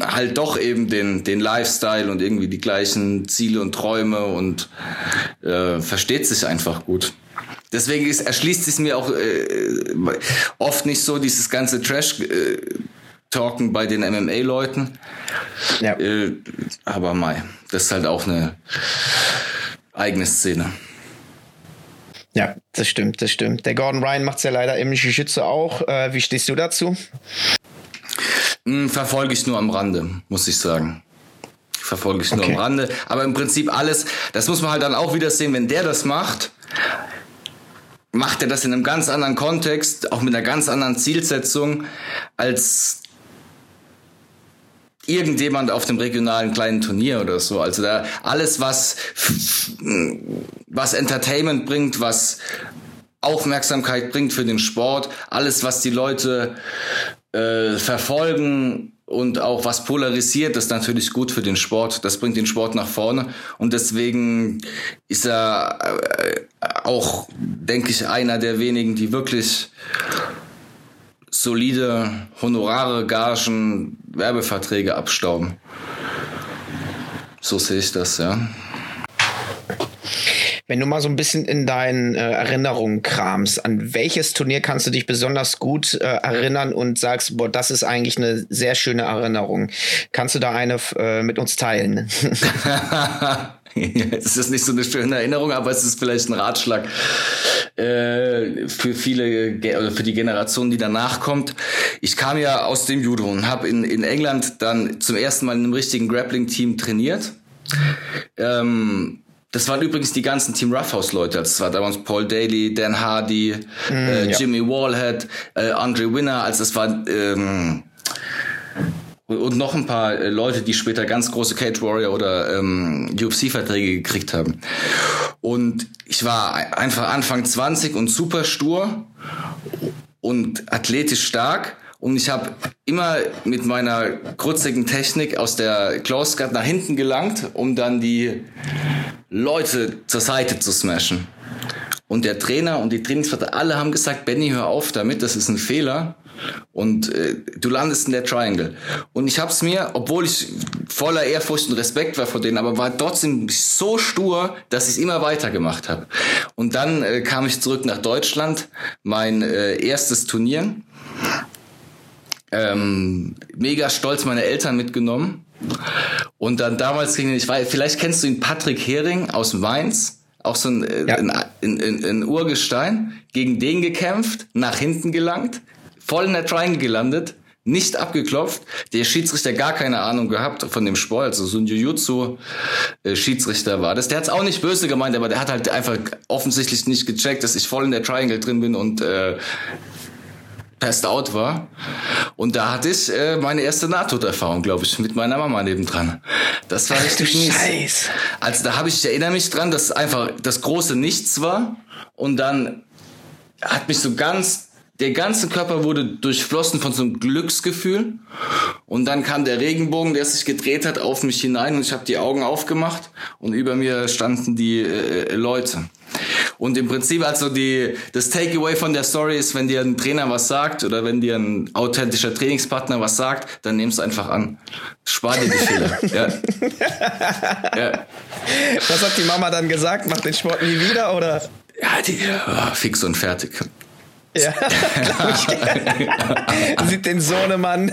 halt doch eben den, den Lifestyle und irgendwie die gleichen Ziele und Träume und äh, versteht sich einfach gut. Deswegen ist, erschließt es mir auch äh, oft nicht so dieses ganze Trash. Äh, Talken bei den MMA-Leuten. Ja. Äh, aber Mai, das ist halt auch eine eigene Szene. Ja, das stimmt, das stimmt. Der Gordon Ryan macht es ja leider im Jiu-Jitsu auch. Äh, wie stehst du dazu? Hm, verfolge ich nur am Rande, muss ich sagen. Verfolge ich nur okay. am Rande. Aber im Prinzip alles, das muss man halt dann auch wieder sehen, wenn der das macht, macht er das in einem ganz anderen Kontext, auch mit einer ganz anderen Zielsetzung, als irgendjemand auf dem regionalen kleinen Turnier oder so. Also da alles, was, was Entertainment bringt, was Aufmerksamkeit bringt für den Sport, alles, was die Leute äh, verfolgen und auch was polarisiert, ist natürlich gut für den Sport. Das bringt den Sport nach vorne und deswegen ist er äh, auch, denke ich, einer der wenigen, die wirklich solide Honorare, Gagen, Werbeverträge abstauben. So sehe ich das, ja. Wenn du mal so ein bisschen in deinen äh, Erinnerungen kramst, an welches Turnier kannst du dich besonders gut äh, erinnern und sagst, boah, das ist eigentlich eine sehr schöne Erinnerung. Kannst du da eine äh, mit uns teilen? es ist nicht so eine schöne Erinnerung, aber es ist vielleicht ein Ratschlag äh, für viele für die Generation, die danach kommt. Ich kam ja aus dem Judo und habe in, in England dann zum ersten Mal in einem richtigen Grappling-Team trainiert. Ähm, das waren übrigens die ganzen Team Roughhouse Leute. Also es war damals Paul Daly, Dan Hardy, mm, äh, ja. Jimmy Wallhead, äh, Andre Winner. Also es war ähm, und noch ein paar äh, Leute, die später ganz große Cage Warrior oder ähm, UFC-Verträge gekriegt haben. Und ich war einfach Anfang 20 und super stur und athletisch stark. Und ich habe immer mit meiner kruzzigen Technik aus der Close nach hinten gelangt, um dann die Leute zur Seite zu smashen. Und der Trainer und die Trainingsvater, alle haben gesagt, Benny, hör auf damit, das ist ein Fehler. Und äh, du landest in der Triangle. Und ich habe es mir, obwohl ich voller Ehrfurcht und Respekt war vor denen, aber war trotzdem so stur, dass ich immer weitergemacht habe. Und dann äh, kam ich zurück nach Deutschland, mein äh, erstes Turnier ähm, mega stolz meine Eltern mitgenommen. Und dann damals ging ich weiß, vielleicht kennst du ihn Patrick Hering aus Mainz, auch so ein, äh, ja. ein, ein, ein, ein Urgestein, gegen den gekämpft, nach hinten gelangt, voll in der Triangle gelandet, nicht abgeklopft. Der Schiedsrichter gar keine Ahnung gehabt von dem Sport, also so ein Jiu-Jitsu-Schiedsrichter war das. Der hat es auch nicht böse gemeint, aber der hat halt einfach offensichtlich nicht gecheckt, dass ich voll in der Triangle drin bin und äh, passed out war. Und da hatte ich äh, meine erste Nahtoderfahrung, glaube ich, mit meiner Mama nebendran. Das war richtig mies. Scheiß. Also da habe ich, ich erinnere mich dran, dass einfach das große Nichts war und dann hat mich so ganz der ganze Körper wurde durchflossen von so einem Glücksgefühl und dann kam der Regenbogen, der sich gedreht hat, auf mich hinein und ich habe die Augen aufgemacht und über mir standen die äh, Leute. Und im Prinzip also die, das Takeaway von der Story ist, wenn dir ein Trainer was sagt oder wenn dir ein authentischer Trainingspartner was sagt, dann nimm's einfach an. Spar dir die Fehler. ja. ja. Was hat die Mama dann gesagt? Macht den Sport nie wieder oder? Ja, die, ja, fix und fertig. Ja, Sieht den Sohnemann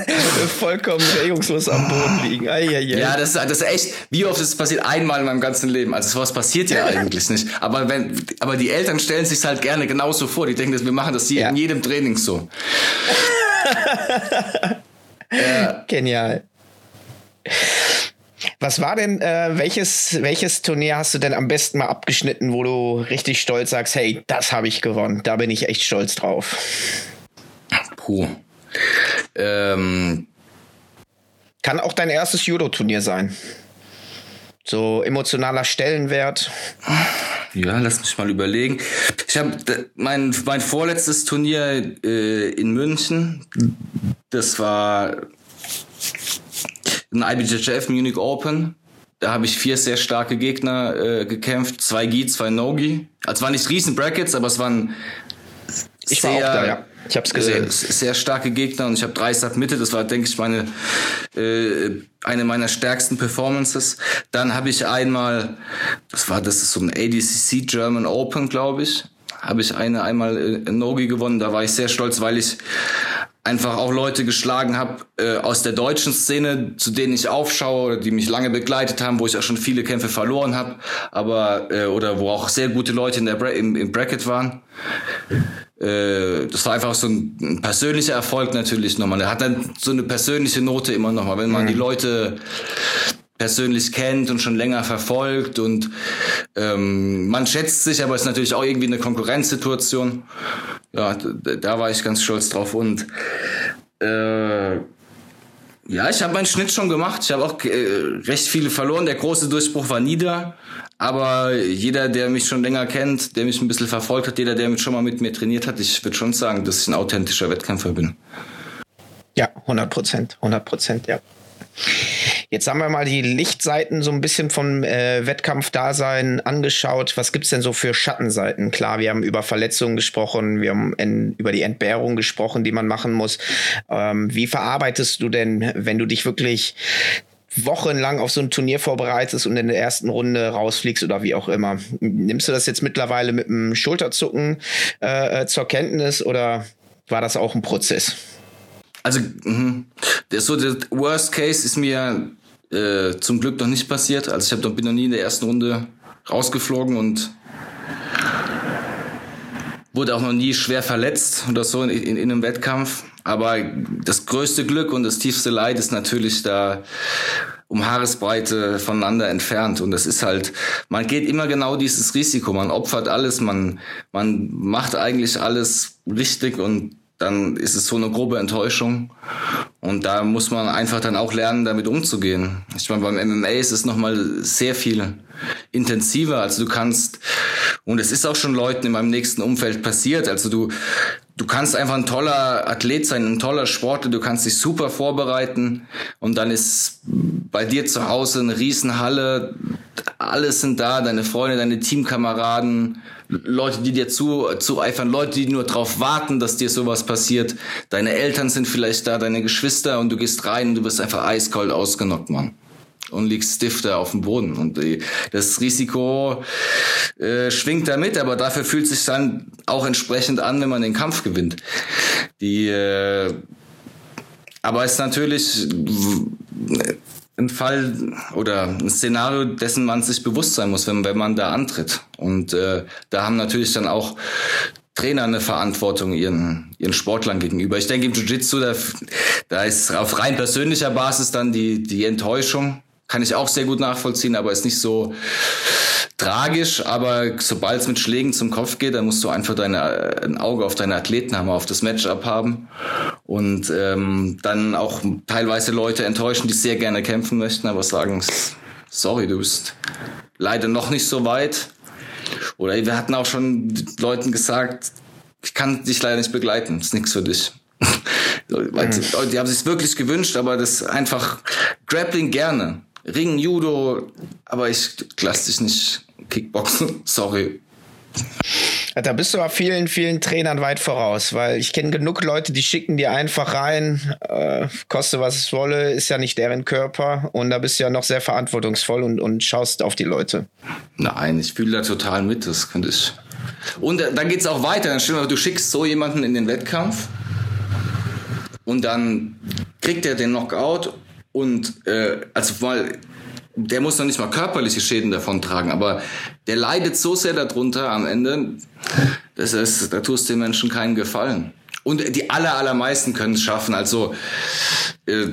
vollkommen regungslos am Boden liegen. Eieiei. Ja, das, das ist echt, wie oft ist es passiert? Einmal in meinem ganzen Leben. Also sowas passiert ja eigentlich nicht. Aber wenn, aber die Eltern stellen sich halt gerne genauso vor. Die denken, wir machen das hier ja. in jedem Training so. ja. Genial. Was war denn, äh, welches, welches Turnier hast du denn am besten mal abgeschnitten, wo du richtig stolz sagst, hey, das habe ich gewonnen, da bin ich echt stolz drauf? Puh. Ähm. Kann auch dein erstes Judo-Turnier sein. So emotionaler Stellenwert. Ja, lass mich mal überlegen. Ich habe mein mein vorletztes Turnier äh, in München. Das war ein IBJJF Munich Open. Da habe ich vier sehr starke Gegner äh, gekämpft. Zwei Gi, zwei No-Gi. Also waren nicht riesen Brackets, aber es waren ich sehr, war auch da, ja. Ich habe es gesehen. Äh, sehr starke Gegner und ich habe drei Sat Mitte. Das war, denke ich, meine äh, eine meiner stärksten Performances. Dann habe ich einmal, das war das ist so ein ADCC German Open, glaube ich, habe ich eine einmal äh, Nogi gewonnen. Da war ich sehr stolz, weil ich einfach auch Leute geschlagen habe äh, aus der deutschen Szene, zu denen ich aufschaue oder die mich lange begleitet haben, wo ich auch schon viele Kämpfe verloren habe, aber äh, oder wo auch sehr gute Leute in der Bra im, im Bracket waren. Äh, das war einfach so ein, ein persönlicher Erfolg natürlich nochmal. Der hat dann so eine persönliche Note immer nochmal, wenn man mhm. die Leute persönlich kennt und schon länger verfolgt und ähm, man schätzt sich, aber es ist natürlich auch irgendwie eine Konkurrenzsituation. Ja, da, war ich ganz stolz drauf und äh, ja, ich habe meinen Schnitt schon gemacht. Ich habe auch äh, recht viele verloren. Der große Durchbruch war nieder. Aber jeder, der mich schon länger kennt, der mich ein bisschen verfolgt hat, jeder, der schon mal mit mir trainiert hat, ich würde schon sagen, dass ich ein authentischer Wettkämpfer bin. Ja, 100 Prozent, 100 Prozent, ja. Jetzt haben wir mal die Lichtseiten so ein bisschen vom äh, Wettkampfdasein angeschaut. Was gibt's denn so für Schattenseiten? Klar, wir haben über Verletzungen gesprochen, wir haben in, über die Entbehrung gesprochen, die man machen muss. Ähm, wie verarbeitest du denn, wenn du dich wirklich wochenlang auf so ein Turnier vorbereitest und in der ersten Runde rausfliegst oder wie auch immer. Nimmst du das jetzt mittlerweile mit einem Schulterzucken äh, äh zur Kenntnis oder war das auch ein Prozess? Also, mh, der, so der Worst Case ist mir äh, zum Glück noch nicht passiert. Also ich hab, bin noch nie in der ersten Runde rausgeflogen und wurde auch noch nie schwer verletzt oder so in, in, in einem Wettkampf. Aber das größte Glück und das tiefste Leid ist natürlich da um Haaresbreite voneinander entfernt. Und das ist halt, man geht immer genau dieses Risiko. Man opfert alles, man, man macht eigentlich alles richtig und dann ist es so eine grobe Enttäuschung. Und da muss man einfach dann auch lernen, damit umzugehen. Ich meine, beim MMA ist es nochmal sehr viel intensiver. Also du kannst, und es ist auch schon Leuten in meinem nächsten Umfeld passiert. Also du, du kannst einfach ein toller Athlet sein, ein toller Sportler, du kannst dich super vorbereiten und dann ist bei dir zu Hause eine Riesenhalle, alles sind da, deine Freunde, deine Teamkameraden, Leute, die dir zu, zueifern, Leute, die nur darauf warten, dass dir sowas passiert. Deine Eltern sind vielleicht da, deine Geschwister und du gehst rein und du wirst einfach eiskalt ausgenockt, Mann. Und liegst stiff da auf dem Boden. Und die, das Risiko äh, schwingt da mit, aber dafür fühlt sich dann auch entsprechend an, wenn man den Kampf gewinnt. Die äh, aber ist natürlich ein Fall oder ein Szenario, dessen man sich bewusst sein muss, wenn, wenn man da antritt. Und äh, da haben natürlich dann auch Trainer eine Verantwortung ihren, ihren Sportlern gegenüber. Ich denke im Jiu-Jitsu, da, da ist auf rein persönlicher Basis dann die, die Enttäuschung. Kann ich auch sehr gut nachvollziehen, aber ist nicht so tragisch, aber sobald es mit Schlägen zum Kopf geht, dann musst du einfach deine, ein Auge auf deine Athleten haben, auf das Matchup haben und ähm, dann auch teilweise Leute enttäuschen, die sehr gerne kämpfen möchten, aber sagen, sorry, du bist leider noch nicht so weit. Oder wir hatten auch schon Leuten gesagt, ich kann dich leider nicht begleiten, das ist nichts für dich. Mhm. Die haben sich wirklich gewünscht, aber das einfach Grappling gerne. Ring, Judo, aber ich lass dich nicht Kickboxen, sorry. Da bist du aber vielen, vielen Trainern weit voraus, weil ich kenne genug Leute, die schicken dir einfach rein, äh, koste was es wolle, ist ja nicht deren Körper und da bist du ja noch sehr verantwortungsvoll und, und schaust auf die Leute. Nein, ich fühle da total mit, das könnte ich. Und äh, dann geht es auch weiter, dann dir du schickst so jemanden in den Wettkampf und dann kriegt er den Knockout und äh, also mal der muss noch nicht mal körperliche Schäden davon tragen, aber der leidet so sehr darunter am Ende, das ist, da tust den Menschen keinen Gefallen. Und die aller, allermeisten können es schaffen, also, äh,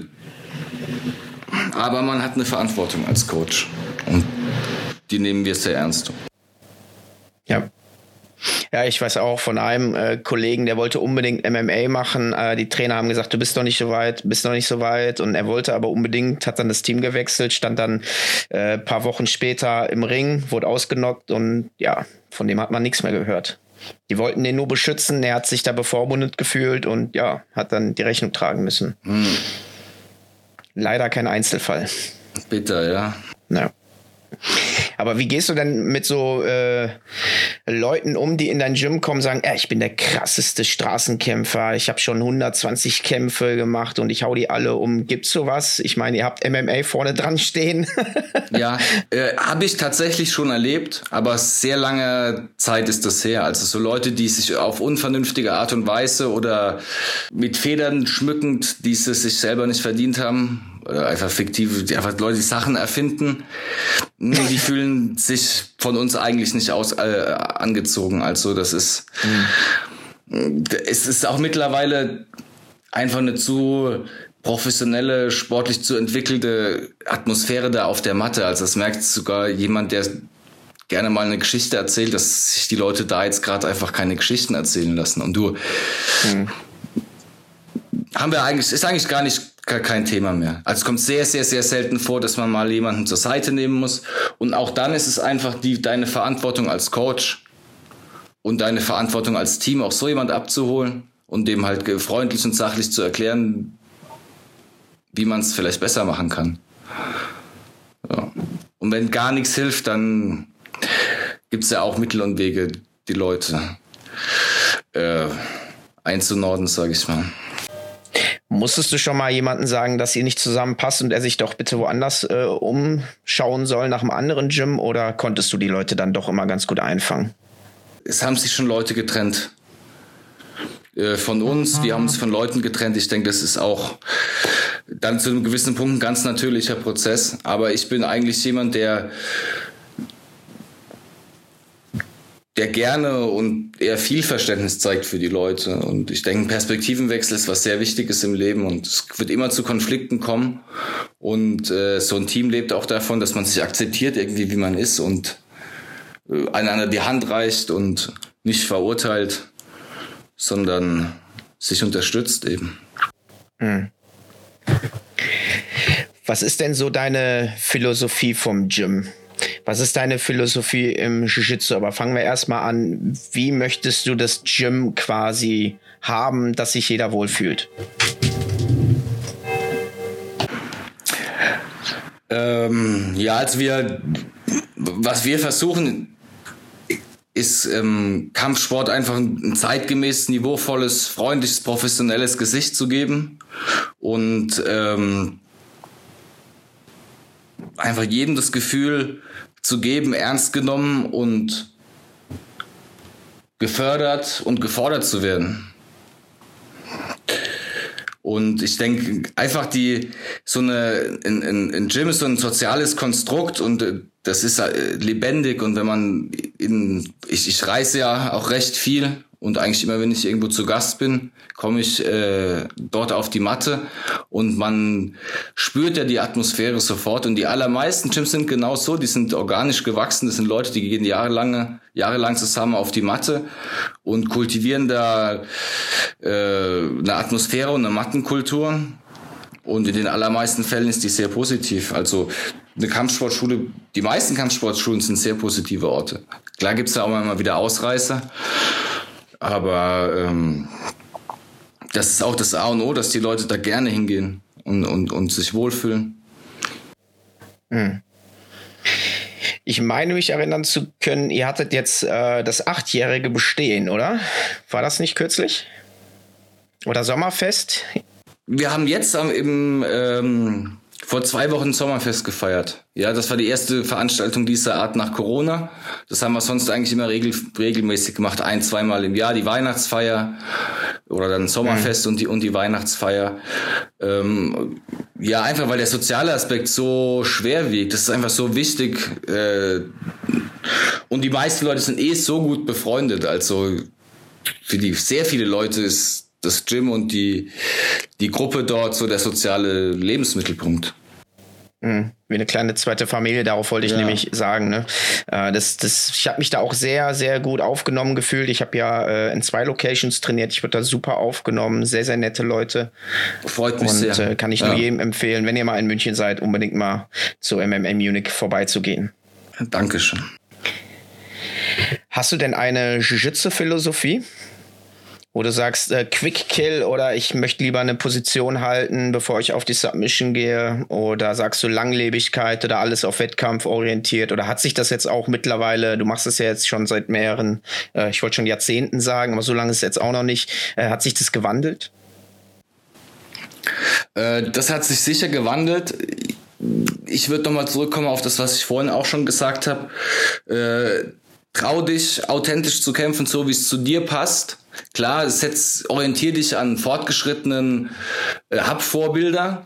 aber man hat eine Verantwortung als Coach und die nehmen wir sehr ernst. Ja, ja, ich weiß auch von einem äh, Kollegen, der wollte unbedingt MMA machen. Äh, die Trainer haben gesagt, du bist noch nicht so weit, bist noch nicht so weit. Und er wollte aber unbedingt, hat dann das Team gewechselt, stand dann äh, paar Wochen später im Ring, wurde ausgenockt und ja, von dem hat man nichts mehr gehört. Die wollten den nur beschützen, er hat sich da bevormundet gefühlt und ja, hat dann die Rechnung tragen müssen. Hm. Leider kein Einzelfall. Bitter, ja. Ja. Aber wie gehst du denn mit so äh, Leuten um, die in dein Gym kommen, sagen, äh, ich bin der krasseste Straßenkämpfer, ich habe schon 120 Kämpfe gemacht und ich hau die alle um. Gibt's sowas? Ich meine, ihr habt MMA vorne dran stehen. ja, äh, habe ich tatsächlich schon erlebt, aber sehr lange Zeit ist das her. Also so Leute, die sich auf unvernünftige Art und Weise oder mit Federn schmückend, die sie sich selber nicht verdient haben, oder einfach fiktive, die einfach Leute, die Sachen erfinden, die fühlen sich von uns eigentlich nicht aus äh, angezogen. Also das ist, mhm. es ist auch mittlerweile einfach eine zu professionelle, sportlich zu entwickelte Atmosphäre da auf der Matte. Also das merkt sogar jemand, der gerne mal eine Geschichte erzählt, dass sich die Leute da jetzt gerade einfach keine Geschichten erzählen lassen. Und du mhm. haben wir eigentlich, ist eigentlich gar nicht kein Thema mehr. Also es kommt sehr, sehr, sehr selten vor, dass man mal jemanden zur Seite nehmen muss. Und auch dann ist es einfach die, deine Verantwortung als Coach und deine Verantwortung als Team, auch so jemand abzuholen und dem halt freundlich und sachlich zu erklären, wie man es vielleicht besser machen kann. Ja. Und wenn gar nichts hilft, dann gibt es ja auch Mittel und Wege, die Leute äh, einzunorden, sage ich mal. Musstest du schon mal jemanden sagen, dass ihr nicht zusammenpasst und er sich doch bitte woanders äh, umschauen soll nach einem anderen Gym oder konntest du die Leute dann doch immer ganz gut einfangen? Es haben sich schon Leute getrennt äh, von uns, wir haben uns von Leuten getrennt. Ich denke, das ist auch dann zu einem gewissen Punkt ein ganz natürlicher Prozess. Aber ich bin eigentlich jemand, der der gerne und eher viel Verständnis zeigt für die Leute. Und ich denke, Perspektivenwechsel ist was sehr Wichtiges im Leben und es wird immer zu Konflikten kommen. Und äh, so ein Team lebt auch davon, dass man sich akzeptiert irgendwie, wie man ist und äh, einander die Hand reicht und nicht verurteilt, sondern sich unterstützt eben. Hm. Was ist denn so deine Philosophie vom Gym? Was ist deine Philosophie im Jiu-Jitsu? Aber fangen wir erstmal an. Wie möchtest du das Gym quasi haben, dass sich jeder wohlfühlt? Ähm, ja, als wir, was wir versuchen, ist ähm, Kampfsport einfach ein zeitgemäß, niveauvolles, freundliches, professionelles Gesicht zu geben und ähm, einfach jedem das Gefühl zu geben, ernst genommen und gefördert und gefordert zu werden. Und ich denke, einfach die, so eine, ein, ein, ein Gym ist so ein soziales Konstrukt und äh, das ist äh, lebendig und wenn man in, ich, ich reise ja auch recht viel und eigentlich immer, wenn ich irgendwo zu Gast bin, komme ich äh, dort auf die Matte und man spürt ja die Atmosphäre sofort. Und die allermeisten Gyms sind genau so, die sind organisch gewachsen. Das sind Leute, die gehen jahrelang, jahrelang zusammen auf die Matte und kultivieren da äh, eine Atmosphäre und eine Mattenkultur. Und in den allermeisten Fällen ist die sehr positiv. Also eine Kampfsportschule, die meisten Kampfsportschulen sind sehr positive Orte. Klar gibt's da auch immer wieder Ausreißer. Aber ähm, das ist auch das A und O, dass die Leute da gerne hingehen und, und, und sich wohlfühlen. Hm. Ich meine mich erinnern zu können, ihr hattet jetzt äh, das achtjährige Bestehen, oder? War das nicht kürzlich? Oder Sommerfest? Wir haben jetzt im ähm, vor zwei Wochen Sommerfest gefeiert. Ja, das war die erste Veranstaltung dieser Art nach Corona. Das haben wir sonst eigentlich immer regel, regelmäßig gemacht, ein, zweimal im Jahr, die Weihnachtsfeier oder dann Sommerfest mhm. und die und die Weihnachtsfeier. Ähm, ja, einfach weil der soziale Aspekt so schwer wiegt. Das ist einfach so wichtig. Äh, und die meisten Leute sind eh so gut befreundet. Also für die sehr viele Leute ist das Gym und die, die Gruppe dort so der soziale Lebensmittelpunkt. Mhm. Wie eine kleine zweite Familie, darauf wollte ich ja. nämlich sagen. Ne? Äh, das, das, ich habe mich da auch sehr, sehr gut aufgenommen gefühlt. Ich habe ja äh, in zwei Locations trainiert. Ich wurde da super aufgenommen. Sehr, sehr nette Leute. Freut mich Und, sehr. Äh, kann ich ja. nur jedem empfehlen, wenn ihr mal in München seid, unbedingt mal zu MMM Munich vorbeizugehen. Dankeschön. Hast du denn eine Jiu-Jitsu-Philosophie? Wo du sagst, äh, Quick Kill oder ich möchte lieber eine Position halten, bevor ich auf die Submission gehe? Oder sagst du Langlebigkeit oder alles auf Wettkampf orientiert? Oder hat sich das jetzt auch mittlerweile, du machst es ja jetzt schon seit mehreren, äh, ich wollte schon Jahrzehnten sagen, aber so lange ist es jetzt auch noch nicht, äh, hat sich das gewandelt? Äh, das hat sich sicher gewandelt. Ich würde nochmal zurückkommen auf das, was ich vorhin auch schon gesagt habe. Äh, trau dich, authentisch zu kämpfen, so wie es zu dir passt Klar, setz, orientier dich an fortgeschrittenen, äh, hab Vorbilder,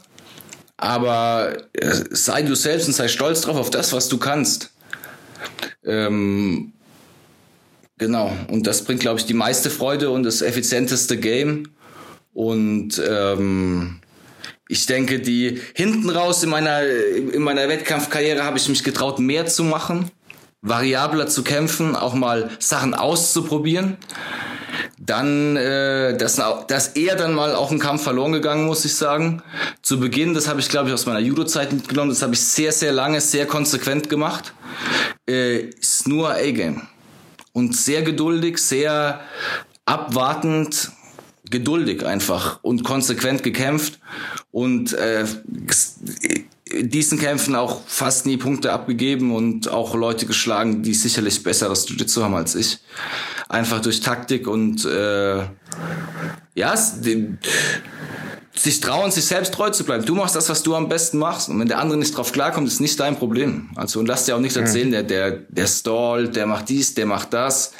aber äh, sei du selbst und sei stolz drauf auf das, was du kannst. Ähm, genau, und das bringt, glaube ich, die meiste Freude und das effizienteste Game. Und ähm, ich denke, die hinten raus in meiner, in meiner Wettkampfkarriere habe ich mich getraut, mehr zu machen, variabler zu kämpfen, auch mal Sachen auszuprobieren dann, äh, dass, dass er dann mal auch einen Kampf verloren gegangen, muss ich sagen. Zu Beginn, das habe ich, glaube ich, aus meiner Judo-Zeit mitgenommen, das habe ich sehr, sehr lange, sehr konsequent gemacht. Äh, ist nur A-Game. Und sehr geduldig, sehr abwartend, geduldig einfach und konsequent gekämpft und äh, diesen Kämpfen auch fast nie Punkte abgegeben und auch Leute geschlagen, die sicherlich besseres Jiu-Jitsu haben als ich. Einfach durch Taktik und äh, ja, den, sich trauen, sich selbst treu zu bleiben. Du machst das, was du am besten machst. Und wenn der andere nicht drauf klarkommt, ist nicht dein Problem. Also und lass dir auch nicht erzählen, der, der, der stallt, der macht dies, der macht das.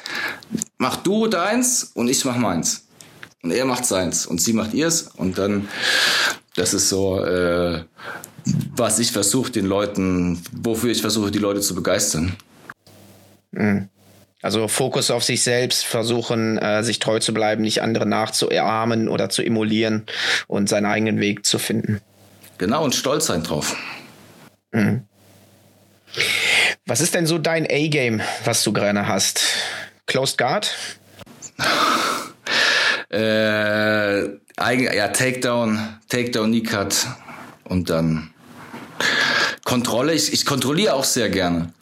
Mach du deins und ich mach meins. Und er macht seins und sie macht ihrs. Und dann, das ist so, äh, was ich versuche, den Leuten, wofür ich versuche, die Leute zu begeistern. Mhm. Also Fokus auf sich selbst, versuchen, äh, sich treu zu bleiben, nicht andere nachzuahmen oder zu emulieren und seinen eigenen Weg zu finden. Genau, und stolz sein drauf. Mhm. Was ist denn so dein A-Game, was du gerne hast? Closed Guard? äh, ja, Takedown, Takedown, Knee Cut und dann Kontrolle. Ich, ich kontrolliere auch sehr gerne.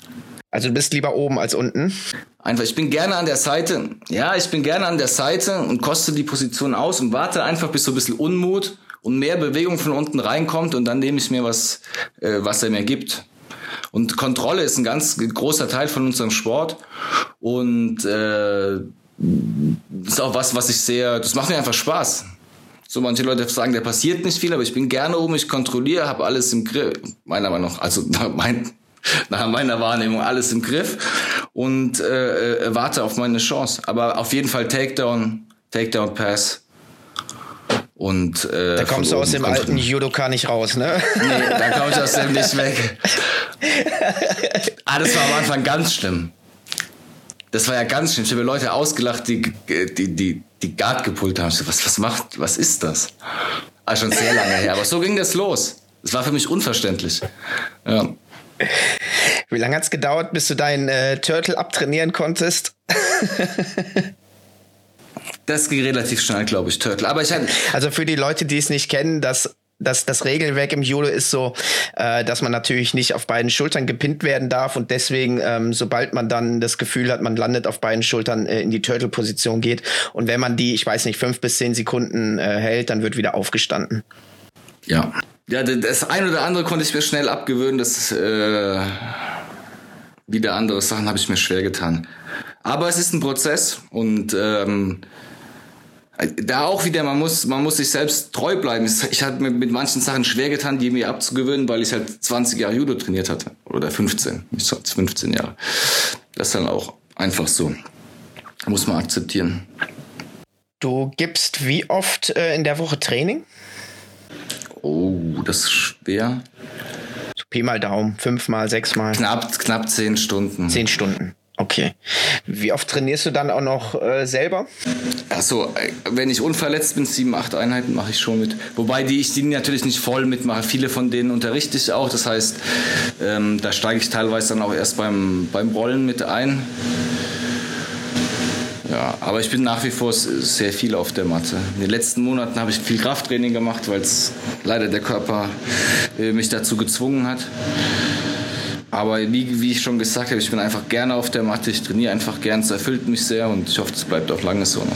Also du bist lieber oben als unten? Einfach, ich bin gerne an der Seite. Ja, ich bin gerne an der Seite und koste die Position aus und warte einfach, bis so ein bisschen Unmut und mehr Bewegung von unten reinkommt und dann nehme ich mir was, äh, was er mir gibt. Und Kontrolle ist ein ganz großer Teil von unserem Sport und äh, ist auch was, was ich sehr, das macht mir einfach Spaß. So manche Leute sagen, der passiert nicht viel, aber ich bin gerne oben, ich kontrolliere, habe alles im Griff. Meiner Meinung nach, also mein, nach meiner Wahrnehmung alles im Griff und äh, äh, warte auf meine Chance. Aber auf jeden Fall Takedown, Takedown Pass. Und, äh, da kommst du aus dem alten Judoka nicht raus, ne? Nee, da komm ich aus dem nicht weg. ah, das war am Anfang ganz schlimm. Das war ja ganz schlimm. Ich habe Leute ausgelacht, die die, die, die Guard gepult haben. So, was, was macht, was ist das? Ah, schon sehr lange her. Aber so ging das los. Das war für mich unverständlich. Ja. Wie lange hat es gedauert, bis du deinen äh, Turtle abtrainieren konntest? das ging relativ schnell, glaube ich, Turtle. Aber ich hatte also für die Leute, die es nicht kennen, das das, das Regelwerk im Judo ist so, äh, dass man natürlich nicht auf beiden Schultern gepinnt werden darf und deswegen, ähm, sobald man dann das Gefühl hat, man landet auf beiden Schultern, äh, in die Turtle-Position geht. Und wenn man die, ich weiß nicht, fünf bis zehn Sekunden äh, hält, dann wird wieder aufgestanden. Ja. Ja, das eine oder andere konnte ich mir schnell abgewöhnen, das äh, wieder andere Sachen habe ich mir schwer getan. Aber es ist ein Prozess und ähm, da auch wieder, man muss, man muss sich selbst treu bleiben. Ich hatte mir mit manchen Sachen schwer getan, die mir abzugewöhnen, weil ich halt 20 Jahre Judo trainiert hatte. Oder 15, nicht 15 Jahre. Das ist dann auch einfach so. Muss man akzeptieren. Du gibst wie oft äh, in der Woche Training? Oh, das ist schwer. So Pi mal Daumen, fünfmal, sechsmal. Knapp, knapp zehn Stunden. Zehn Stunden. Okay. Wie oft trainierst du dann auch noch äh, selber? Achso, äh, wenn ich unverletzt bin, sieben, acht Einheiten mache ich schon mit. Wobei die ich die natürlich nicht voll mitmache. Viele von denen unterrichte ich auch. Das heißt, ähm, da steige ich teilweise dann auch erst beim, beim Rollen mit ein. Ja, aber ich bin nach wie vor sehr viel auf der Matte. In den letzten Monaten habe ich viel Krafttraining gemacht, weil es leider der Körper äh, mich dazu gezwungen hat. Aber wie, wie ich schon gesagt habe, ich bin einfach gerne auf der Matte, ich trainiere einfach gern, es erfüllt mich sehr und ich hoffe, es bleibt auch lange so noch.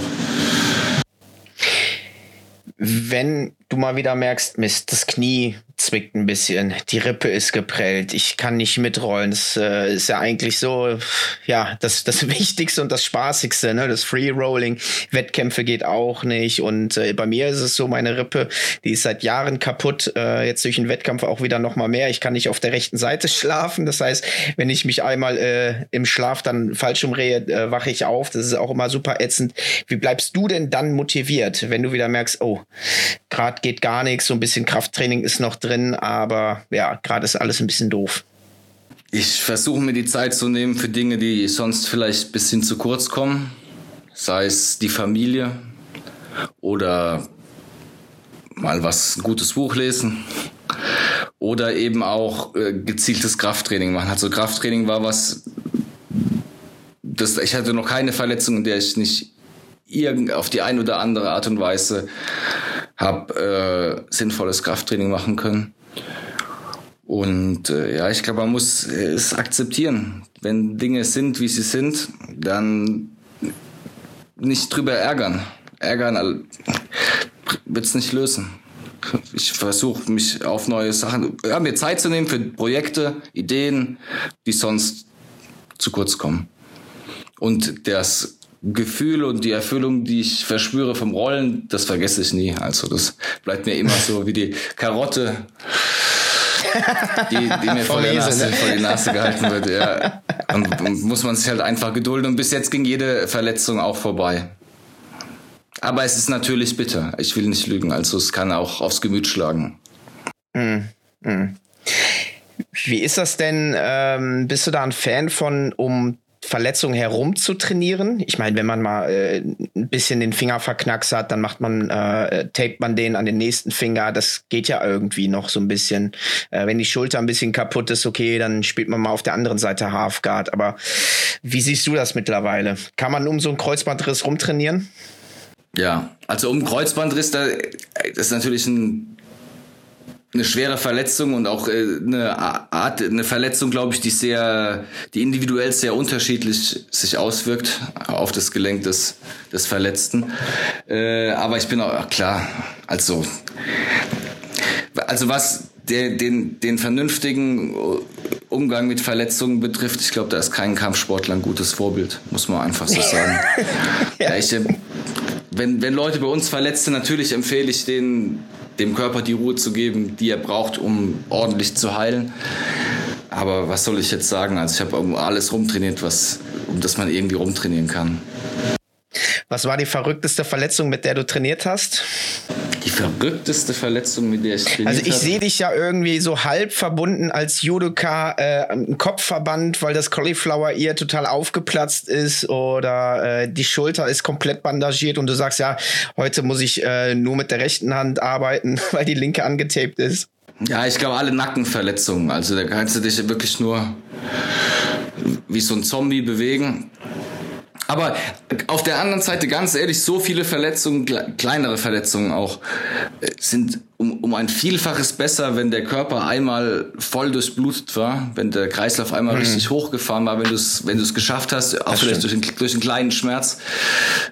Wenn du mal wieder merkst, Mist, das Knie zwickt ein bisschen, die Rippe ist geprellt, ich kann nicht mitrollen. Das äh, ist ja eigentlich so, ja, das, das Wichtigste und das Spaßigste, ne? Das Free Rolling, Wettkämpfe geht auch nicht. Und äh, bei mir ist es so, meine Rippe, die ist seit Jahren kaputt, äh, jetzt durch den Wettkampf auch wieder noch mal mehr. Ich kann nicht auf der rechten Seite schlafen. Das heißt, wenn ich mich einmal äh, im Schlaf dann falsch umrehe, äh, wache ich auf. Das ist auch immer super ätzend. Wie bleibst du denn dann motiviert, wenn du wieder merkst, oh, gerade geht gar nichts, so ein bisschen Krafttraining ist noch drin, aber ja, gerade ist alles ein bisschen doof. Ich versuche mir die Zeit zu nehmen für Dinge, die sonst vielleicht ein bisschen zu kurz kommen. Sei es die Familie oder mal was, ein gutes Buch lesen oder eben auch äh, gezieltes Krafttraining machen. Also Krafttraining war was, das, ich hatte noch keine Verletzung, in der ich nicht irgend auf die eine oder andere Art und Weise habe äh, sinnvolles Krafttraining machen können. Und äh, ja, ich glaube, man muss es akzeptieren. Wenn Dinge sind, wie sie sind, dann nicht drüber ärgern. Ärgern wird es nicht lösen. Ich versuche mich auf neue Sachen, ja, mir Zeit zu nehmen für Projekte, Ideen, die sonst zu kurz kommen. Und das Gefühl und die Erfüllung, die ich verspüre vom Rollen, das vergesse ich nie. Also das bleibt mir immer so wie die Karotte, die, die mir vor, der Nase, ne? vor die Nase gehalten wird. Ja. Und, und muss man sich halt einfach gedulden. Und bis jetzt ging jede Verletzung auch vorbei. Aber es ist natürlich bitter. Ich will nicht lügen. Also es kann auch aufs Gemüt schlagen. Mm, mm. Wie ist das denn? Ähm, bist du da ein Fan von, um Verletzung herum zu trainieren. Ich meine, wenn man mal äh, ein bisschen den Finger verknackst hat, dann macht man, äh, tapet man den an den nächsten Finger. Das geht ja irgendwie noch so ein bisschen. Äh, wenn die Schulter ein bisschen kaputt ist, okay, dann spielt man mal auf der anderen Seite Halfguard. Aber wie siehst du das mittlerweile? Kann man um so einen Kreuzbandriss rumtrainieren? Ja, also um Kreuzbandriss, da, das ist natürlich ein eine schwere Verletzung und auch äh, eine Art, eine Verletzung, glaube ich, die sehr, die individuell sehr unterschiedlich sich auswirkt auf das Gelenk des, des Verletzten. Äh, aber ich bin auch klar, also, also was der, den, den vernünftigen Umgang mit Verletzungen betrifft, ich glaube, da ist kein Kampfsportler ein gutes Vorbild, muss man einfach so sagen. ja. ja ich, äh, wenn, wenn Leute bei uns verletzt sind, natürlich empfehle ich denen, dem Körper die Ruhe zu geben, die er braucht, um ordentlich zu heilen. Aber was soll ich jetzt sagen? Also ich habe alles rumtrainiert, was, um das man irgendwie rumtrainieren kann. Was war die verrückteste Verletzung, mit der du trainiert hast? Die verrückteste Verletzung, mit der ich trainiert Also ich sehe dich ja irgendwie so halb verbunden als Judoka, äh, Kopfverband, weil das Cauliflower Ear total aufgeplatzt ist oder äh, die Schulter ist komplett bandagiert und du sagst ja, heute muss ich äh, nur mit der rechten Hand arbeiten, weil die linke angetaped ist. Ja, ich glaube alle Nackenverletzungen. Also da kannst du dich wirklich nur wie so ein Zombie bewegen. Aber auf der anderen Seite, ganz ehrlich, so viele Verletzungen, kleinere Verletzungen auch, äh, sind um, um ein Vielfaches besser, wenn der Körper einmal voll durchblutet war, wenn der Kreislauf einmal mhm. richtig hochgefahren war, wenn du es wenn du es geschafft hast, auch das vielleicht durch, einen, durch einen kleinen Schmerz,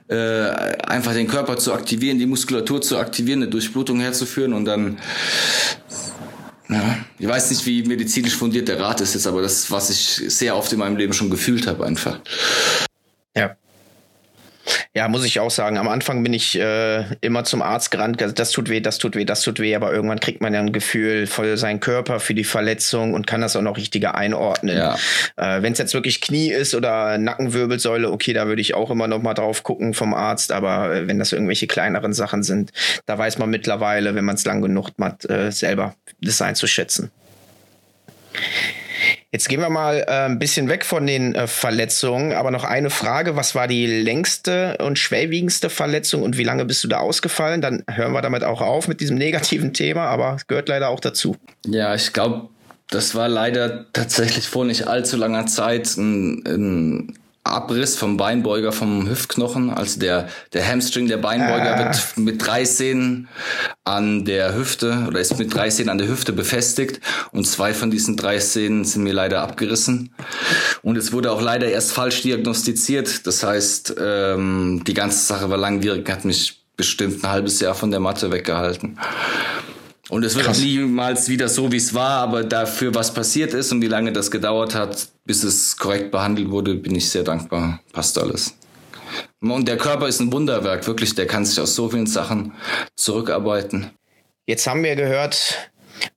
äh, einfach den Körper zu aktivieren, die Muskulatur zu aktivieren, eine Durchblutung herzuführen und dann ja, ich weiß nicht, wie medizinisch fundiert der Rat ist jetzt, aber das ist, was ich sehr oft in meinem Leben schon gefühlt habe einfach. Ja. Ja, muss ich auch sagen. Am Anfang bin ich äh, immer zum Arzt gerannt. Das tut weh, das tut weh, das tut weh. Aber irgendwann kriegt man ja ein Gefühl für seinen Körper, für die Verletzung und kann das auch noch richtiger einordnen. Ja. Äh, Wenn es jetzt wirklich Knie ist oder Nackenwirbelsäule, okay, da würde ich auch immer noch mal drauf gucken vom Arzt. Aber äh, wenn das irgendwelche kleineren Sachen sind, da weiß man mittlerweile, wenn man es lang genug hat, äh, selber das einzuschätzen. Jetzt gehen wir mal äh, ein bisschen weg von den äh, Verletzungen, aber noch eine Frage. Was war die längste und schwerwiegendste Verletzung und wie lange bist du da ausgefallen? Dann hören wir damit auch auf mit diesem negativen Thema, aber es gehört leider auch dazu. Ja, ich glaube, das war leider tatsächlich vor nicht allzu langer Zeit ein, ein Abriss vom Beinbeuger vom Hüftknochen. Also der, der Hamstring der Beinbeuger ah. wird mit drei Sehnen an der Hüfte oder ist mit drei Sehnen an der Hüfte befestigt und zwei von diesen drei Sehnen sind mir leider abgerissen. Und es wurde auch leider erst falsch diagnostiziert. Das heißt, ähm, die ganze Sache war langwierig, hat mich bestimmt ein halbes Jahr von der Matte weggehalten. Und es wird Krass. auch niemals wieder so, wie es war, aber dafür, was passiert ist und wie lange das gedauert hat, bis es korrekt behandelt wurde, bin ich sehr dankbar. Passt alles. Und der Körper ist ein Wunderwerk, wirklich. Der kann sich aus so vielen Sachen zurückarbeiten. Jetzt haben wir gehört,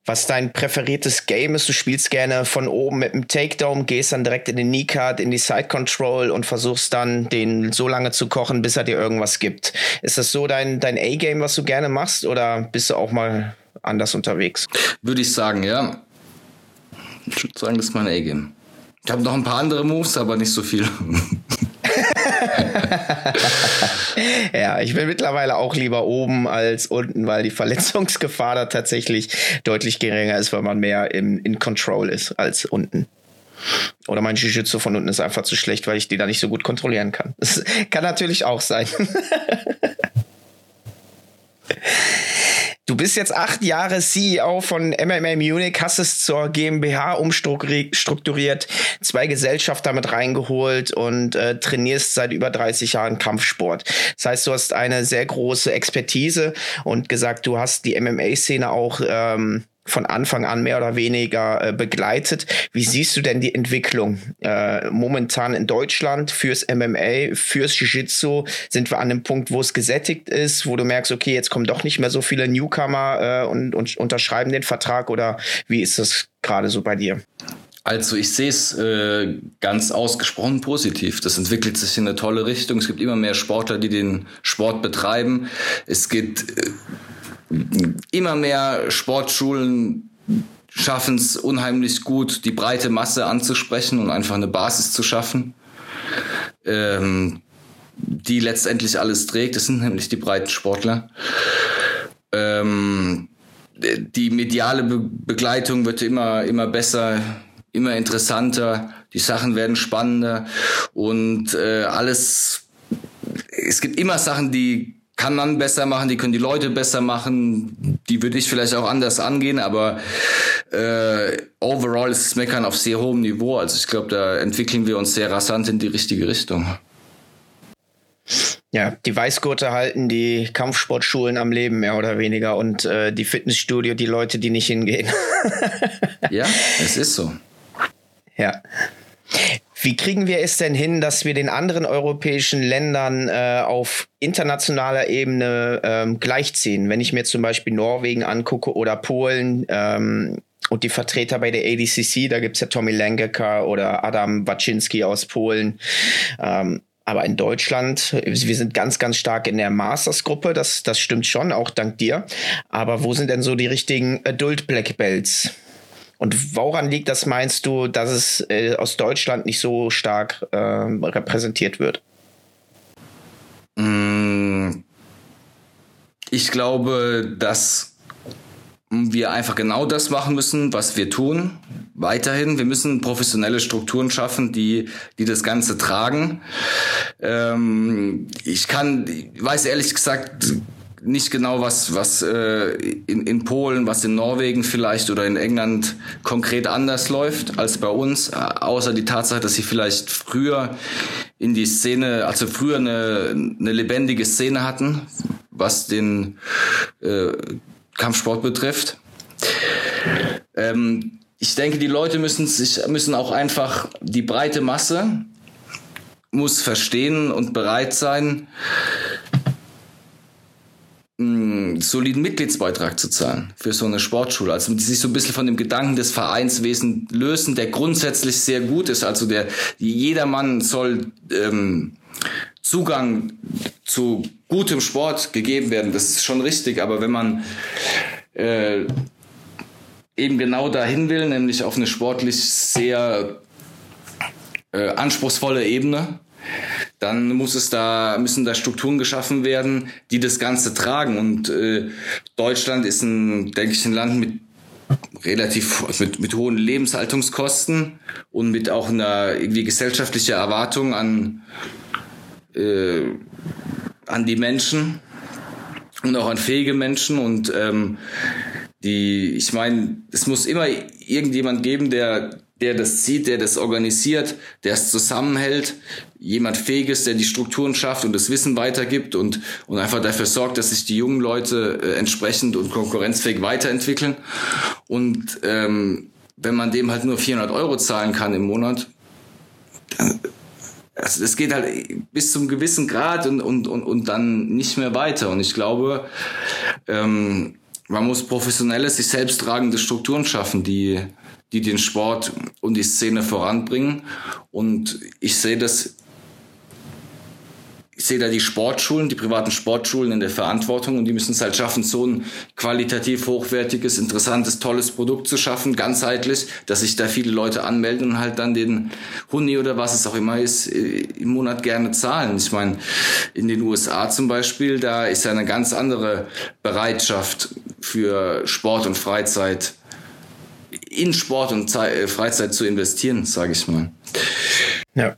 was dein präferiertes Game ist. Du spielst gerne von oben mit dem Takedown, gehst dann direkt in den Kneecard, in die Side Control und versuchst dann den so lange zu kochen, bis er dir irgendwas gibt. Ist das so dein, dein A-Game, was du gerne machst oder bist du auch mal anders unterwegs. Würde ich sagen, ja. Ich würde sagen, das ist mein A-Game. Ich habe noch ein paar andere Moves, aber nicht so viel. ja, ich bin mittlerweile auch lieber oben als unten, weil die Verletzungsgefahr da tatsächlich deutlich geringer ist, weil man mehr im, in Control ist als unten. Oder mein Jiu-Jitsu von unten ist einfach zu schlecht, weil ich die da nicht so gut kontrollieren kann. Das kann natürlich auch sein. Du bist jetzt acht Jahre CEO von MMA Munich, hast es zur GmbH umstrukturiert, zwei Gesellschafter mit reingeholt und äh, trainierst seit über 30 Jahren Kampfsport. Das heißt, du hast eine sehr große Expertise und gesagt, du hast die MMA-Szene auch ähm, von Anfang an mehr oder weniger äh, begleitet. Wie siehst du denn die Entwicklung äh, momentan in Deutschland fürs MMA, fürs Jiu-Jitsu? Sind wir an dem Punkt, wo es gesättigt ist, wo du merkst, okay, jetzt kommen doch nicht mehr so viele Newcomer äh, und, und unterschreiben den Vertrag oder wie ist das gerade so bei dir? Also ich sehe es äh, ganz ausgesprochen positiv. Das entwickelt sich in eine tolle Richtung. Es gibt immer mehr Sportler, die den Sport betreiben. Es geht äh, immer mehr Sportschulen schaffen es unheimlich gut, die breite Masse anzusprechen und einfach eine Basis zu schaffen, ähm, die letztendlich alles trägt. Das sind nämlich die breiten Sportler. Ähm, die mediale Be Begleitung wird immer, immer besser, immer interessanter. Die Sachen werden spannender und äh, alles. Es gibt immer Sachen, die kann man besser machen, die können die Leute besser machen, die würde ich vielleicht auch anders angehen, aber äh, overall ist das Meckern auf sehr hohem Niveau. Also ich glaube, da entwickeln wir uns sehr rasant in die richtige Richtung. Ja, die Weißgurte halten die Kampfsportschulen am Leben mehr oder weniger und äh, die Fitnessstudio die Leute, die nicht hingehen. ja, es ist so. Ja. Wie kriegen wir es denn hin, dass wir den anderen europäischen Ländern äh, auf internationaler Ebene ähm, gleichziehen? Wenn ich mir zum Beispiel Norwegen angucke oder Polen ähm, und die Vertreter bei der ADCC, da gibt es ja Tommy Langecker oder Adam Waczynski aus Polen. Ähm, Aber in Deutschland, wir sind ganz, ganz stark in der Masters-Gruppe, das, das stimmt schon, auch dank dir. Aber wo sind denn so die richtigen Adult Black Belts? Und woran liegt das, meinst du, dass es äh, aus Deutschland nicht so stark äh, repräsentiert wird? Mm, ich glaube, dass wir einfach genau das machen müssen, was wir tun. Weiterhin, wir müssen professionelle Strukturen schaffen, die, die das Ganze tragen. Ähm, ich kann, weiß ehrlich gesagt nicht genau, was, was äh, in, in Polen, was in Norwegen vielleicht oder in England konkret anders läuft als bei uns, außer die Tatsache, dass sie vielleicht früher in die Szene, also früher eine, eine lebendige Szene hatten, was den äh, Kampfsport betrifft. Ähm, ich denke, die Leute müssen sich müssen auch einfach die breite Masse muss verstehen und bereit sein, einen soliden Mitgliedsbeitrag zu zahlen für so eine Sportschule. Also die sich so ein bisschen von dem Gedanken des Vereinswesen lösen, der grundsätzlich sehr gut ist. Also der jedermann soll ähm, Zugang zu gutem Sport gegeben werden. Das ist schon richtig, aber wenn man äh, eben genau dahin will, nämlich auf eine sportlich sehr äh, anspruchsvolle Ebene, dann muss es da müssen da Strukturen geschaffen werden, die das Ganze tragen. Und äh, Deutschland ist ein, denke ich, ein Land mit relativ mit, mit hohen Lebenshaltungskosten und mit auch einer irgendwie gesellschaftlicher Erwartung an äh, an die Menschen und auch an fähige Menschen und ähm, die, ich meine, es muss immer irgendjemand geben, der, der das zieht, der das organisiert, der es zusammenhält, jemand Fähiges, der die Strukturen schafft und das Wissen weitergibt und, und einfach dafür sorgt, dass sich die jungen Leute äh, entsprechend und konkurrenzfähig weiterentwickeln. Und ähm, wenn man dem halt nur 400 Euro zahlen kann im Monat, dann, also es geht halt bis zum gewissen Grad und, und, und, und dann nicht mehr weiter. Und ich glaube, ähm, man muss professionelle, sich selbst tragende Strukturen schaffen, die, die den Sport und die Szene voranbringen. Und ich sehe das ich sehe da die Sportschulen, die privaten Sportschulen in der Verantwortung und die müssen es halt schaffen, so ein qualitativ hochwertiges, interessantes, tolles Produkt zu schaffen, ganzheitlich, dass sich da viele Leute anmelden und halt dann den Huni oder was es auch immer ist, äh, im Monat gerne zahlen. Ich meine, in den USA zum Beispiel, da ist ja eine ganz andere Bereitschaft für Sport und Freizeit in Sport und äh, Freizeit zu investieren, sage ich mal. Ja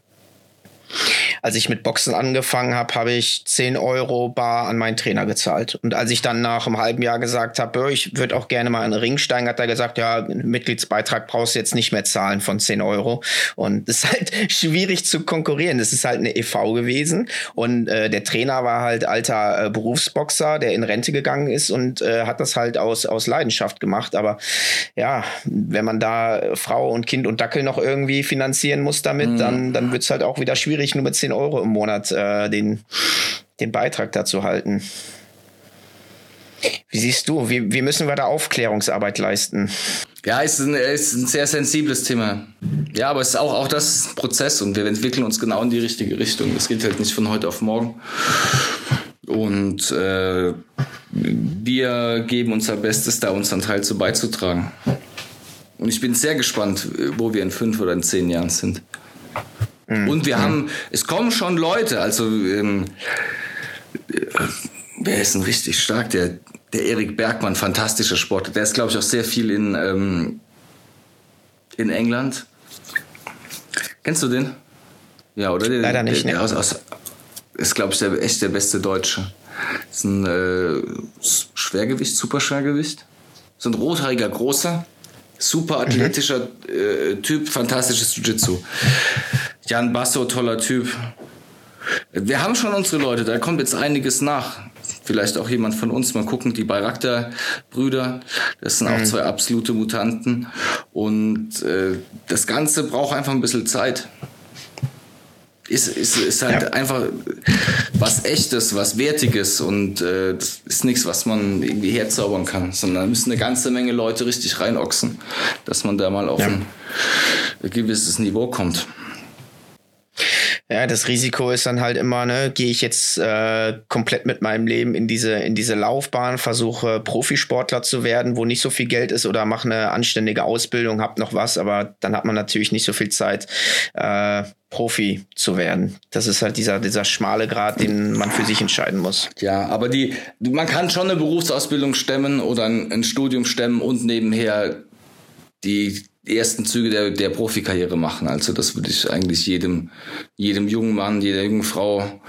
als ich mit Boxen angefangen habe, habe ich 10 Euro bar an meinen Trainer gezahlt. Und als ich dann nach einem halben Jahr gesagt habe, ich würde auch gerne mal in den Ring steigen, hat er gesagt, ja, Mitgliedsbeitrag brauchst du jetzt nicht mehr zahlen von 10 Euro. Und es ist halt schwierig zu konkurrieren. Das ist halt eine EV gewesen. Und äh, der Trainer war halt alter äh, Berufsboxer, der in Rente gegangen ist und äh, hat das halt aus, aus Leidenschaft gemacht. Aber ja, wenn man da Frau und Kind und Dackel noch irgendwie finanzieren muss damit, mhm. dann, dann wird es halt auch wieder schwierig, nur mit 10 Euro im Monat äh, den, den Beitrag dazu halten. Wie siehst du, wie, wie müssen wir da Aufklärungsarbeit leisten? Ja, ist ein, ist ein sehr sensibles Thema. Ja, aber es ist auch, auch das Prozess und wir entwickeln uns genau in die richtige Richtung. Das geht halt nicht von heute auf morgen. Und äh, wir geben unser Bestes, da unseren Teil zu beizutragen. Und ich bin sehr gespannt, wo wir in fünf oder in zehn Jahren sind. Mhm. Und wir mhm. haben, es kommen schon Leute, also ähm, wer ist denn richtig stark? Der, der Erik Bergmann, fantastischer Sportler. Der ist, glaube ich, auch sehr viel in, ähm, in England. Kennst du den? Ja, oder? Der, Leider nicht. Der, der aus, aus, ist, glaube ich, der, echt der beste Deutsche. Ist ein äh, Schwergewicht, Superschwergewicht. So ein rothaariger, großer, super athletischer mhm. äh, Typ, fantastisches Jiu-Jitsu. Jan Basso, toller Typ. Wir haben schon unsere Leute, da kommt jetzt einiges nach. Vielleicht auch jemand von uns. Mal gucken, die Bayraktar-Brüder, das sind auch mhm. zwei absolute Mutanten. Und äh, das Ganze braucht einfach ein bisschen Zeit. Ist, ist, ist halt ja. einfach was Echtes, was Wertiges und äh, das ist nichts, was man irgendwie herzaubern kann, sondern da müssen eine ganze Menge Leute richtig reinochsen, dass man da mal auf ja. ein gewisses Niveau kommt. Ja, das Risiko ist dann halt immer, ne, gehe ich jetzt äh, komplett mit meinem Leben in diese, in diese Laufbahn, versuche Profisportler zu werden, wo nicht so viel Geld ist oder mache eine anständige Ausbildung, hab noch was, aber dann hat man natürlich nicht so viel Zeit, äh, Profi zu werden. Das ist halt dieser, dieser schmale Grad, den man für sich entscheiden muss. Ja, aber die, man kann schon eine Berufsausbildung stemmen oder ein, ein Studium stemmen und nebenher die die ersten Züge der, der Profikarriere machen. Also das würde ich eigentlich jedem, jedem jungen Mann, jeder jungen Frau,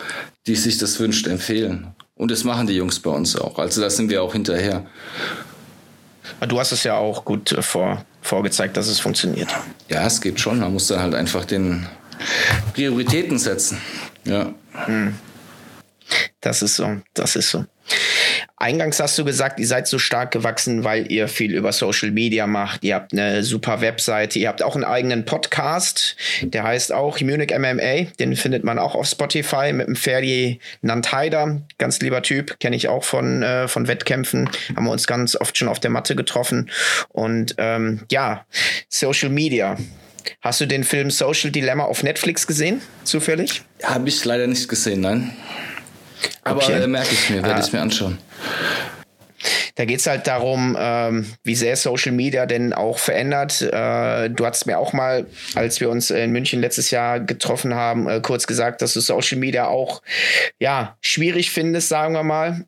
die sich das wünscht, empfehlen. Und das machen die Jungs bei uns auch. Also da sind wir auch hinterher. Du hast es ja auch gut äh, vor, vorgezeigt, dass es funktioniert. Ja, es geht schon. Man muss dann halt einfach den Prioritäten setzen. Ja. Hm. Das ist so, das ist so. Eingangs hast du gesagt, ihr seid so stark gewachsen, weil ihr viel über Social Media macht. Ihr habt eine super Webseite, ihr habt auch einen eigenen Podcast, der heißt auch Munich MMA. Den findet man auch auf Spotify mit dem Ferdi Nantaider. Ganz lieber Typ, kenne ich auch von, äh, von Wettkämpfen. Haben wir uns ganz oft schon auf der Matte getroffen. Und ähm, ja, Social Media. Hast du den Film Social Dilemma auf Netflix gesehen, zufällig? Habe ich leider nicht gesehen, nein. Aber okay. äh, merke ich mir, werde ah. ich mir anschauen. Da geht es halt darum, ähm, wie sehr Social Media denn auch verändert. Äh, du hast mir auch mal, als wir uns in München letztes Jahr getroffen haben, äh, kurz gesagt, dass du Social Media auch ja schwierig findest, sagen wir mal.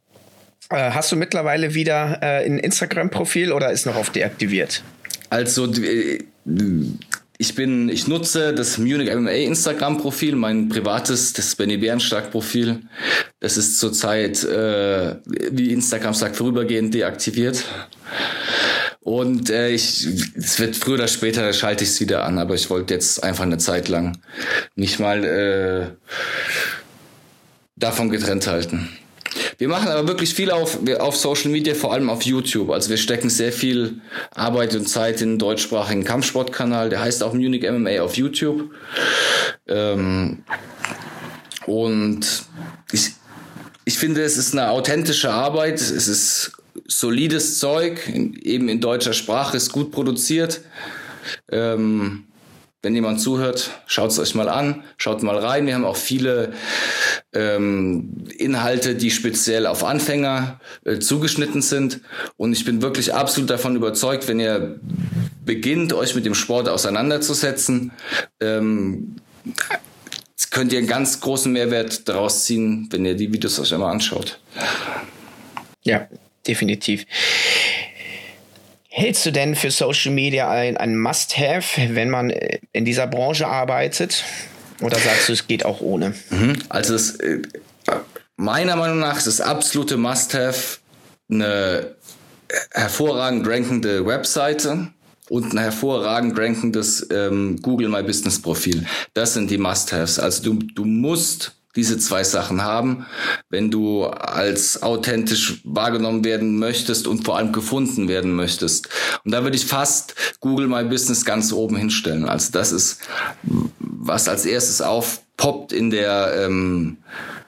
Äh, hast du mittlerweile wieder äh, ein Instagram-Profil oder ist noch auf deaktiviert? Also äh, ich bin, ich nutze das Munich MMA Instagram Profil, mein privates, das Benny Bärenstark Profil. Das ist zurzeit, äh, wie Instagram sagt, vorübergehend deaktiviert. Und äh, ich, es wird früher oder später schalte ich es wieder an, aber ich wollte jetzt einfach eine Zeit lang nicht mal äh, davon getrennt halten. Wir machen aber wirklich viel auf, auf Social Media, vor allem auf YouTube. Also wir stecken sehr viel Arbeit und Zeit in den deutschsprachigen Kampfsportkanal. Der heißt auch Munich MMA auf YouTube. Ähm, und ich, ich finde, es ist eine authentische Arbeit. Es ist solides Zeug, eben in deutscher Sprache, ist gut produziert. Ähm, wenn jemand zuhört, schaut es euch mal an, schaut mal rein. Wir haben auch viele ähm, Inhalte, die speziell auf Anfänger äh, zugeschnitten sind. Und ich bin wirklich absolut davon überzeugt, wenn ihr beginnt, euch mit dem Sport auseinanderzusetzen, ähm, könnt ihr einen ganz großen Mehrwert daraus ziehen, wenn ihr die Videos euch einmal anschaut. Ja, definitiv. Hältst du denn für Social Media ein, ein Must-Have, wenn man äh, in dieser Branche arbeitet? Oder sagst du, es geht auch ohne? Mhm. Also es, äh, meiner Meinung nach ist das absolute Must-Have eine hervorragend rankende Webseite und ein hervorragend rankendes ähm, Google My Business Profil. Das sind die Must-Haves. Also du, du musst diese zwei Sachen haben, wenn du als authentisch wahrgenommen werden möchtest und vor allem gefunden werden möchtest. Und da würde ich fast Google My Business ganz oben hinstellen. Also das ist, was als erstes aufpoppt in der ähm,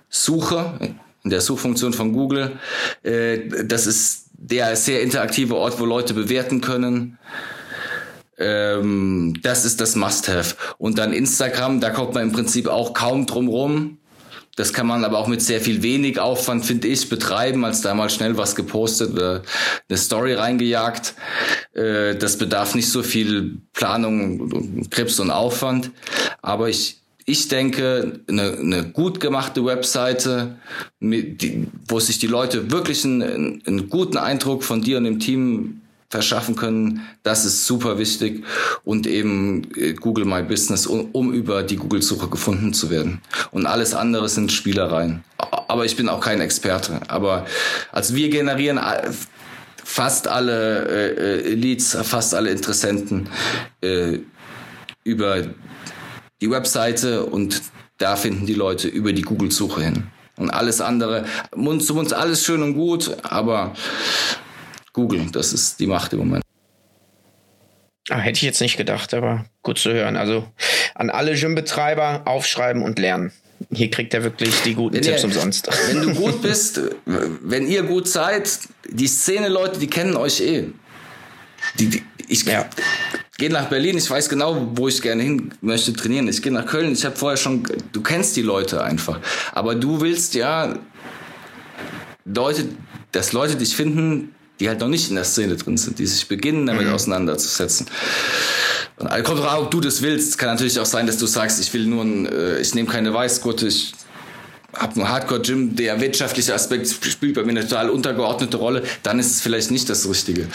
Suche, in der Suchfunktion von Google. Äh, das ist der sehr interaktive Ort, wo Leute bewerten können ähm, das ist das Must-Have. Und dann Instagram, da kommt man im Prinzip auch kaum drum rum. Das kann man aber auch mit sehr viel wenig Aufwand, finde ich, betreiben, als da mal schnell was gepostet oder eine Story reingejagt. Äh, das bedarf nicht so viel Planung, Krips und Aufwand. Aber ich, ich denke, eine, eine gut gemachte Webseite, mit, die, wo sich die Leute wirklich einen, einen guten Eindruck von dir und dem Team verschaffen können. Das ist super wichtig und eben äh, Google My Business, um, um über die Google-Suche gefunden zu werden. Und alles andere sind Spielereien. Aber ich bin auch kein Experte. Aber also wir generieren fast alle äh, äh, Leads, fast alle Interessenten äh, über die Webseite und da finden die Leute über die Google-Suche hin. Und alles andere, uns, uns alles schön und gut, aber Google. Das ist die Macht im Moment. Ah, hätte ich jetzt nicht gedacht, aber gut zu hören. Also an alle Gym-Betreiber aufschreiben und lernen. Hier kriegt er wirklich die guten wenn Tipps ihr, umsonst. Wenn du gut bist, wenn ihr gut seid, die Szene-Leute, die kennen euch eh. Die, die, ich, ja. gehe nach Berlin, ich weiß genau, wo ich gerne hin möchte trainieren. Ich gehe nach Köln, ich habe vorher schon, du kennst die Leute einfach. Aber du willst ja Leute, dass Leute dich finden, die halt noch nicht in der Szene drin sind, die sich beginnen, damit mhm. auseinanderzusetzen. Und kommt drauf, ob du das willst. Kann natürlich auch sein, dass du sagst, ich will nur ein, äh, ich nehme keine Weißgurte, ich habe ein Hardcore-Gym, der wirtschaftliche Aspekt spielt bei mir eine total untergeordnete Rolle, dann ist es vielleicht nicht das Richtige.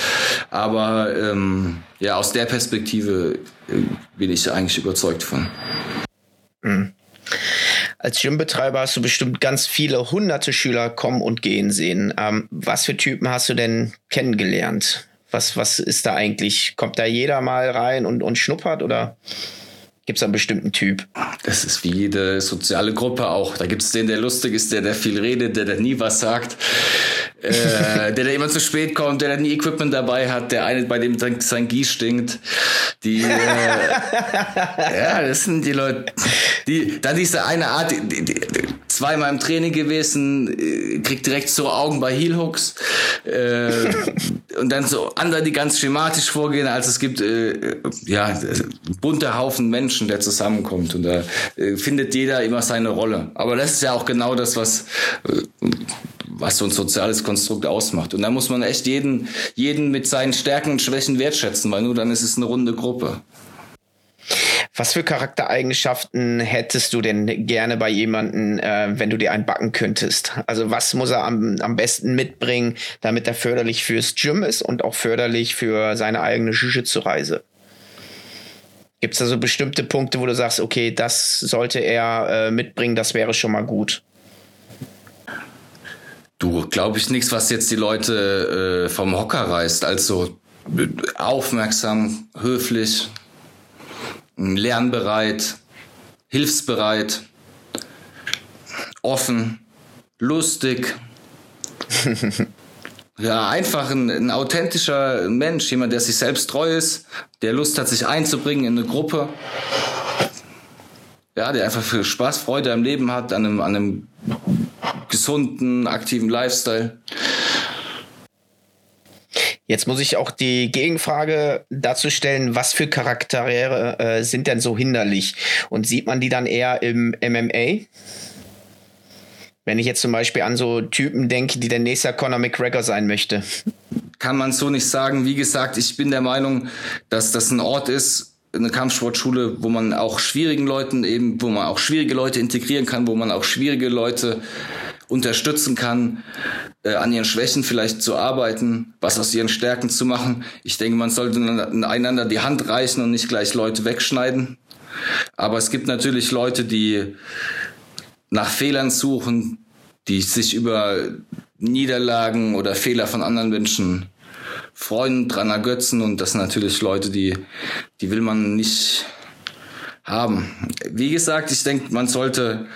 Aber ähm, ja, aus der Perspektive äh, bin ich eigentlich überzeugt von. Mhm. Als Gymbetreiber hast du bestimmt ganz viele hunderte Schüler kommen und gehen sehen. Ähm, was für Typen hast du denn kennengelernt? Was, was ist da eigentlich? Kommt da jeder mal rein und, und schnuppert oder? Gibt es einen bestimmten Typ? Das ist wie jede soziale Gruppe auch. Da gibt es den, der lustig ist, der, der viel redet, der, der nie was sagt, äh, der, der immer zu spät kommt, der, der nie Equipment dabei hat, der eine, bei dem sein Gieß stinkt. Die, äh, ja, das sind die Leute, die, dann diese eine Art, die, die, zweimal im Training gewesen, äh, kriegt direkt so Augen bei Heel Hooks äh, und dann so andere, die ganz schematisch vorgehen, als es gibt äh, ja bunte Haufen Menschen, der zusammenkommt und da äh, findet jeder immer seine Rolle. Aber das ist ja auch genau das, was äh, was so ein soziales Konstrukt ausmacht. Und da muss man echt jeden, jeden mit seinen Stärken und Schwächen wertschätzen, weil nur dann ist es eine runde Gruppe. Was für Charaktereigenschaften hättest du denn gerne bei jemandem, äh, wenn du dir einen backen könntest? Also was muss er am, am besten mitbringen, damit er förderlich fürs Gym ist und auch förderlich für seine eigene Jiu-Jitsu-Reise? Gibt es da so bestimmte Punkte, wo du sagst, okay, das sollte er äh, mitbringen, das wäre schon mal gut? Du, glaube ich, nichts, was jetzt die Leute äh, vom Hocker reißt. Also äh, aufmerksam, höflich, lernbereit, hilfsbereit, offen, lustig. ja, einfach ein, ein, authentischer Mensch, jemand, der sich selbst treu ist, der Lust hat, sich einzubringen in eine Gruppe. Ja, der einfach für Spaß, Freude am Leben hat, an einem, an einem gesunden, aktiven Lifestyle. Jetzt muss ich auch die Gegenfrage dazu stellen, was für Charaktere äh, sind denn so hinderlich? Und sieht man die dann eher im MMA? Wenn ich jetzt zum Beispiel an so Typen denke, die der nächste Conor McGregor sein möchte. Kann man so nicht sagen. Wie gesagt, ich bin der Meinung, dass das ein Ort ist, eine Kampfsportschule, wo man auch schwierigen Leuten eben, wo man auch schwierige Leute integrieren kann, wo man auch schwierige Leute unterstützen kann, äh, an ihren Schwächen vielleicht zu arbeiten, was aus ihren Stärken zu machen. Ich denke, man sollte einander die Hand reichen und nicht gleich Leute wegschneiden. Aber es gibt natürlich Leute, die nach Fehlern suchen, die sich über Niederlagen oder Fehler von anderen Menschen freuen, dran ergötzen und das sind natürlich Leute, die, die will man nicht haben. Wie gesagt, ich denke, man sollte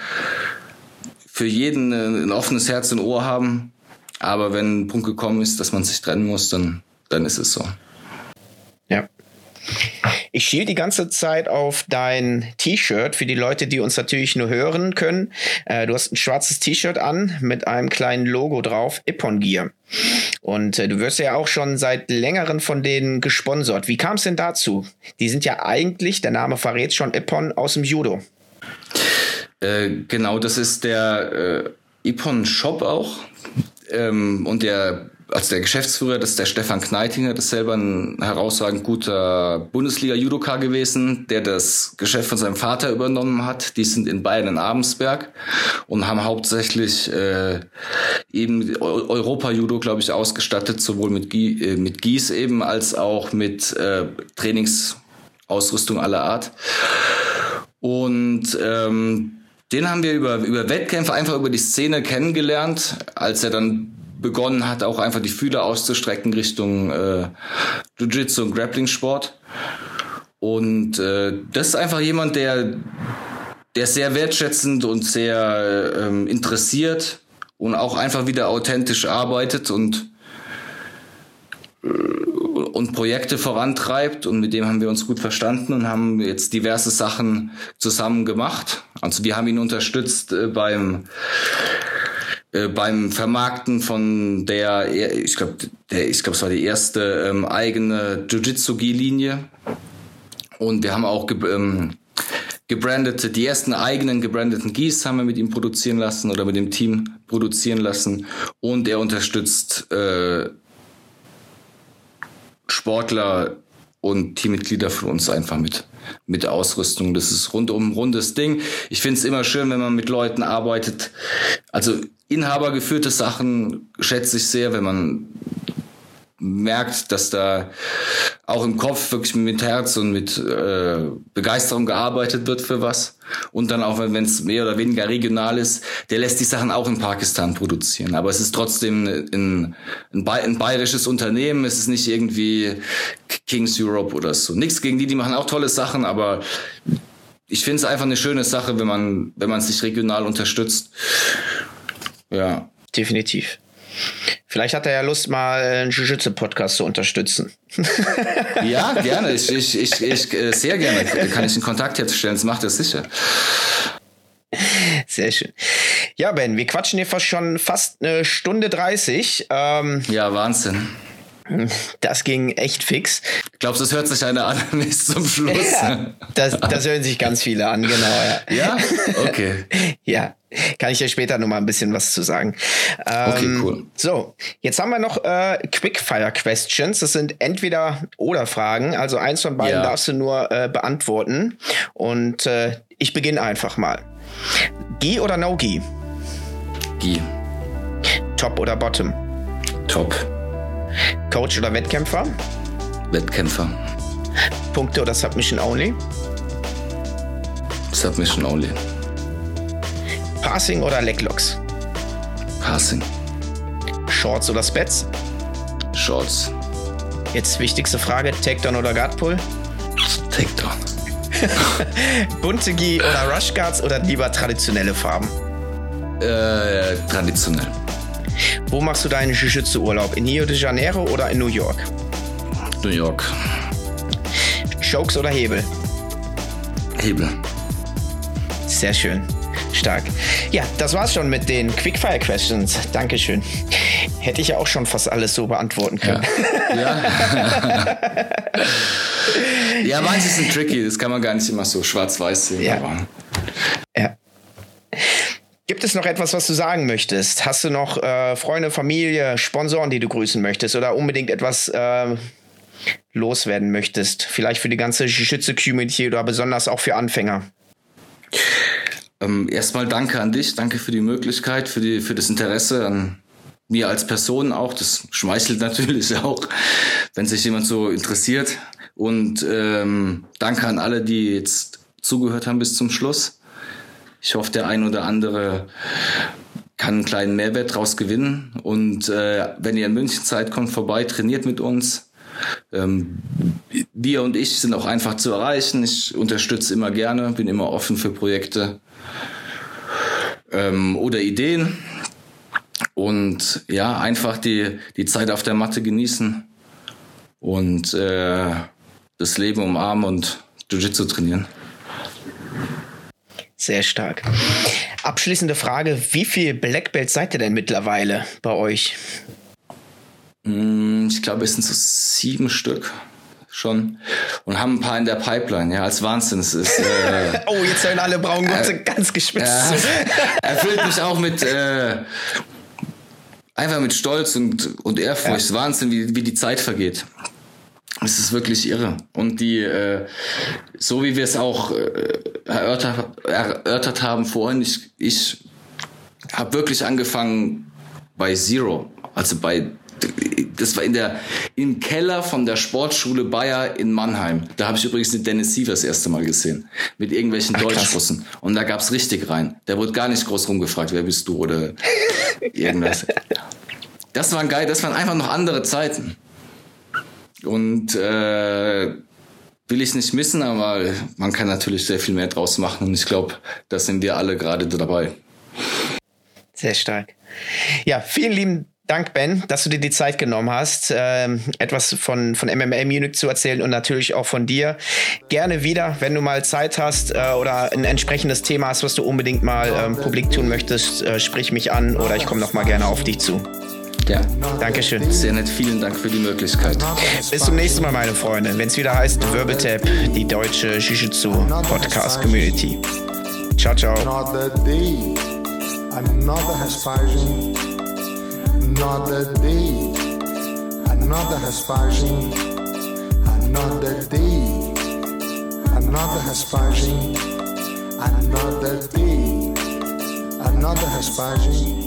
für jeden ein offenes Herz und Ohr haben. Aber wenn ein Punkt gekommen ist, dass man sich trennen muss, dann, dann ist es so. Ja. Ich schiel die ganze Zeit auf dein T-Shirt für die Leute, die uns natürlich nur hören können. Äh, du hast ein schwarzes T-Shirt an mit einem kleinen Logo drauf, Ippon Gear. Und äh, du wirst ja auch schon seit längerem von denen gesponsert. Wie kam es denn dazu? Die sind ja eigentlich, der Name verrät schon, Ippon aus dem Judo. Äh, genau, das ist der äh, Ipon Shop auch. Ähm, und der, also der Geschäftsführer, das ist der Stefan Kneitinger, das ist selber ein herausragend guter Bundesliga-Judoka gewesen, der das Geschäft von seinem Vater übernommen hat. Die sind in Bayern in Abensberg und haben hauptsächlich äh, eben Europa-Judo, glaube ich, ausgestattet, sowohl mit, Gie äh, mit Gieß eben als auch mit äh, Trainingsausrüstung aller Art. Und ähm, den haben wir über, über Wettkämpfe, einfach über die Szene kennengelernt, als er dann begonnen hat, auch einfach die Fühler auszustrecken Richtung äh, Jiu-Jitsu und Grappling-Sport. Und äh, das ist einfach jemand, der, der sehr wertschätzend und sehr ähm, interessiert und auch einfach wieder authentisch arbeitet und äh, und Projekte vorantreibt und mit dem haben wir uns gut verstanden und haben jetzt diverse Sachen zusammen gemacht. Also wir haben ihn unterstützt äh, beim äh, beim Vermarkten von der, ich glaube, ich glaube, es war die erste ähm, eigene Jiu-Jitsu-Linie, Und wir haben auch ge ähm, gebrandete, die ersten eigenen gebrandeten Gis haben wir mit ihm produzieren lassen oder mit dem Team produzieren lassen. Und er unterstützt äh, Sportler und Teammitglieder von uns einfach mit mit Ausrüstung. Das ist rundum rundes Ding. Ich finde es immer schön, wenn man mit Leuten arbeitet. Also inhabergeführte Sachen schätze ich sehr, wenn man merkt, dass da auch im Kopf wirklich mit Herz und mit äh, Begeisterung gearbeitet wird für was. Und dann auch, wenn es mehr oder weniger regional ist, der lässt die Sachen auch in Pakistan produzieren. Aber es ist trotzdem ein, ein, ein bayerisches Unternehmen. Es ist nicht irgendwie Kings Europe oder so. Nichts gegen die, die machen auch tolle Sachen, aber ich finde es einfach eine schöne Sache, wenn man, wenn man sich regional unterstützt. Ja. Definitiv. Vielleicht hat er ja Lust, mal einen Jiu-Jitsu-Podcast zu unterstützen. ja, gerne. Ich, ich, ich, ich, äh, sehr gerne. Kann ich einen Kontakt herstellen? Das macht er sicher. Sehr schön. Ja, Ben, wir quatschen hier fast schon fast eine Stunde 30. Ähm, ja, Wahnsinn. Das ging echt fix. Glaubst du, das hört sich einer an bis zum Schluss? Ja, das, das hören sich ganz viele an, genau. Ja, ja? okay. ja, kann ich dir später noch mal ein bisschen was zu sagen. Ähm, okay, cool. So, jetzt haben wir noch äh, Quickfire Questions. Das sind entweder oder Fragen. Also eins von beiden ja. darfst du nur äh, beantworten. Und äh, ich beginne einfach mal. Gi oder No Gi? Gi. Top oder Bottom? Top. Coach oder Wettkämpfer? Wettkämpfer. Punkte oder Submission Only? Submission Only. Passing oder Leglocks? Passing. Shorts oder Spets? Shorts. Jetzt wichtigste Frage: Takedown oder Guardpull? Takedown. Bunte Gi oder Rush Guards oder lieber traditionelle Farben? Äh, traditionell. Wo machst du deinen Jiu-Jitsu-Urlaub? In Rio de Janeiro oder in New York? New York. Chokes oder Hebel? Hebel. Sehr schön. Stark. Ja, das war's schon mit den Quickfire Questions. Dankeschön. Hätte ich ja auch schon fast alles so beantworten können. Ja, ja. ja manche sind tricky. Das kann man gar nicht immer so schwarz-weiß sehen. Ja. ja. Gibt es noch etwas, was du sagen möchtest? Hast du noch äh, Freunde, Familie, Sponsoren, die du grüßen möchtest oder unbedingt etwas äh, loswerden möchtest? Vielleicht für die ganze Schütze-Community oder besonders auch für Anfänger? Ähm, erstmal danke an dich, danke für die Möglichkeit, für, die, für das Interesse an mir als Person auch. Das schmeichelt natürlich auch, wenn sich jemand so interessiert. Und ähm, danke an alle, die jetzt zugehört haben bis zum Schluss. Ich hoffe, der ein oder andere kann einen kleinen Mehrwert daraus gewinnen. Und äh, wenn ihr in München Zeit kommt vorbei, trainiert mit uns. Ähm, wir und ich sind auch einfach zu erreichen. Ich unterstütze immer gerne, bin immer offen für Projekte ähm, oder Ideen. Und ja, einfach die, die Zeit auf der Matte genießen und äh, das Leben umarmen und Jiu-Jitsu trainieren. Sehr stark. Abschließende Frage: Wie viel Black Belt seid ihr denn mittlerweile bei euch? Hm, ich glaube, es sind so sieben Stück schon und haben ein paar in der Pipeline. Ja, als Wahnsinn. Es ist, äh, oh, jetzt hören alle braunen äh, ganz gespitzt. Äh, erfüllt mich auch mit äh, einfach mit Stolz und, und Ehrfurcht. Ja. Wahnsinn, wie, wie die Zeit vergeht. Es ist wirklich irre. Und die, äh, so wie wir es auch äh, erörtert, erörtert haben vorhin, ich, ich habe wirklich angefangen bei Zero. Also bei, das war in der, im Keller von der Sportschule Bayer in Mannheim. Da habe ich übrigens den Dennis Siever das erste Mal gesehen. Mit irgendwelchen Ach, Deutschrussen. Und da gab's richtig rein. Der wurde gar nicht groß rumgefragt, wer bist du oder irgendwas. Das waren geil, das waren einfach noch andere Zeiten. Und äh, will ich nicht missen, aber man kann natürlich sehr viel mehr draus machen. Und ich glaube, da sind wir alle gerade dabei. Sehr stark. Ja, vielen lieben Dank, Ben, dass du dir die Zeit genommen hast, ähm, etwas von, von MMA Munich zu erzählen und natürlich auch von dir. Gerne wieder, wenn du mal Zeit hast äh, oder ein entsprechendes Thema hast, was du unbedingt mal ähm, publik tun möchtest, äh, sprich mich an oder ich komme noch mal gerne auf dich zu. Ja. Dankeschön. Sehr nett, vielen Dank für die Möglichkeit. Bis zum nächsten Mal, meine Freunde, wenn es wieder heißt Wirbeltap, die deutsche Jiu-Jitsu Podcast Community. Ciao, ciao. Another day, another Hespagem, another day, another Hespagem, another day, another Hespagem, another day, another Hespagem.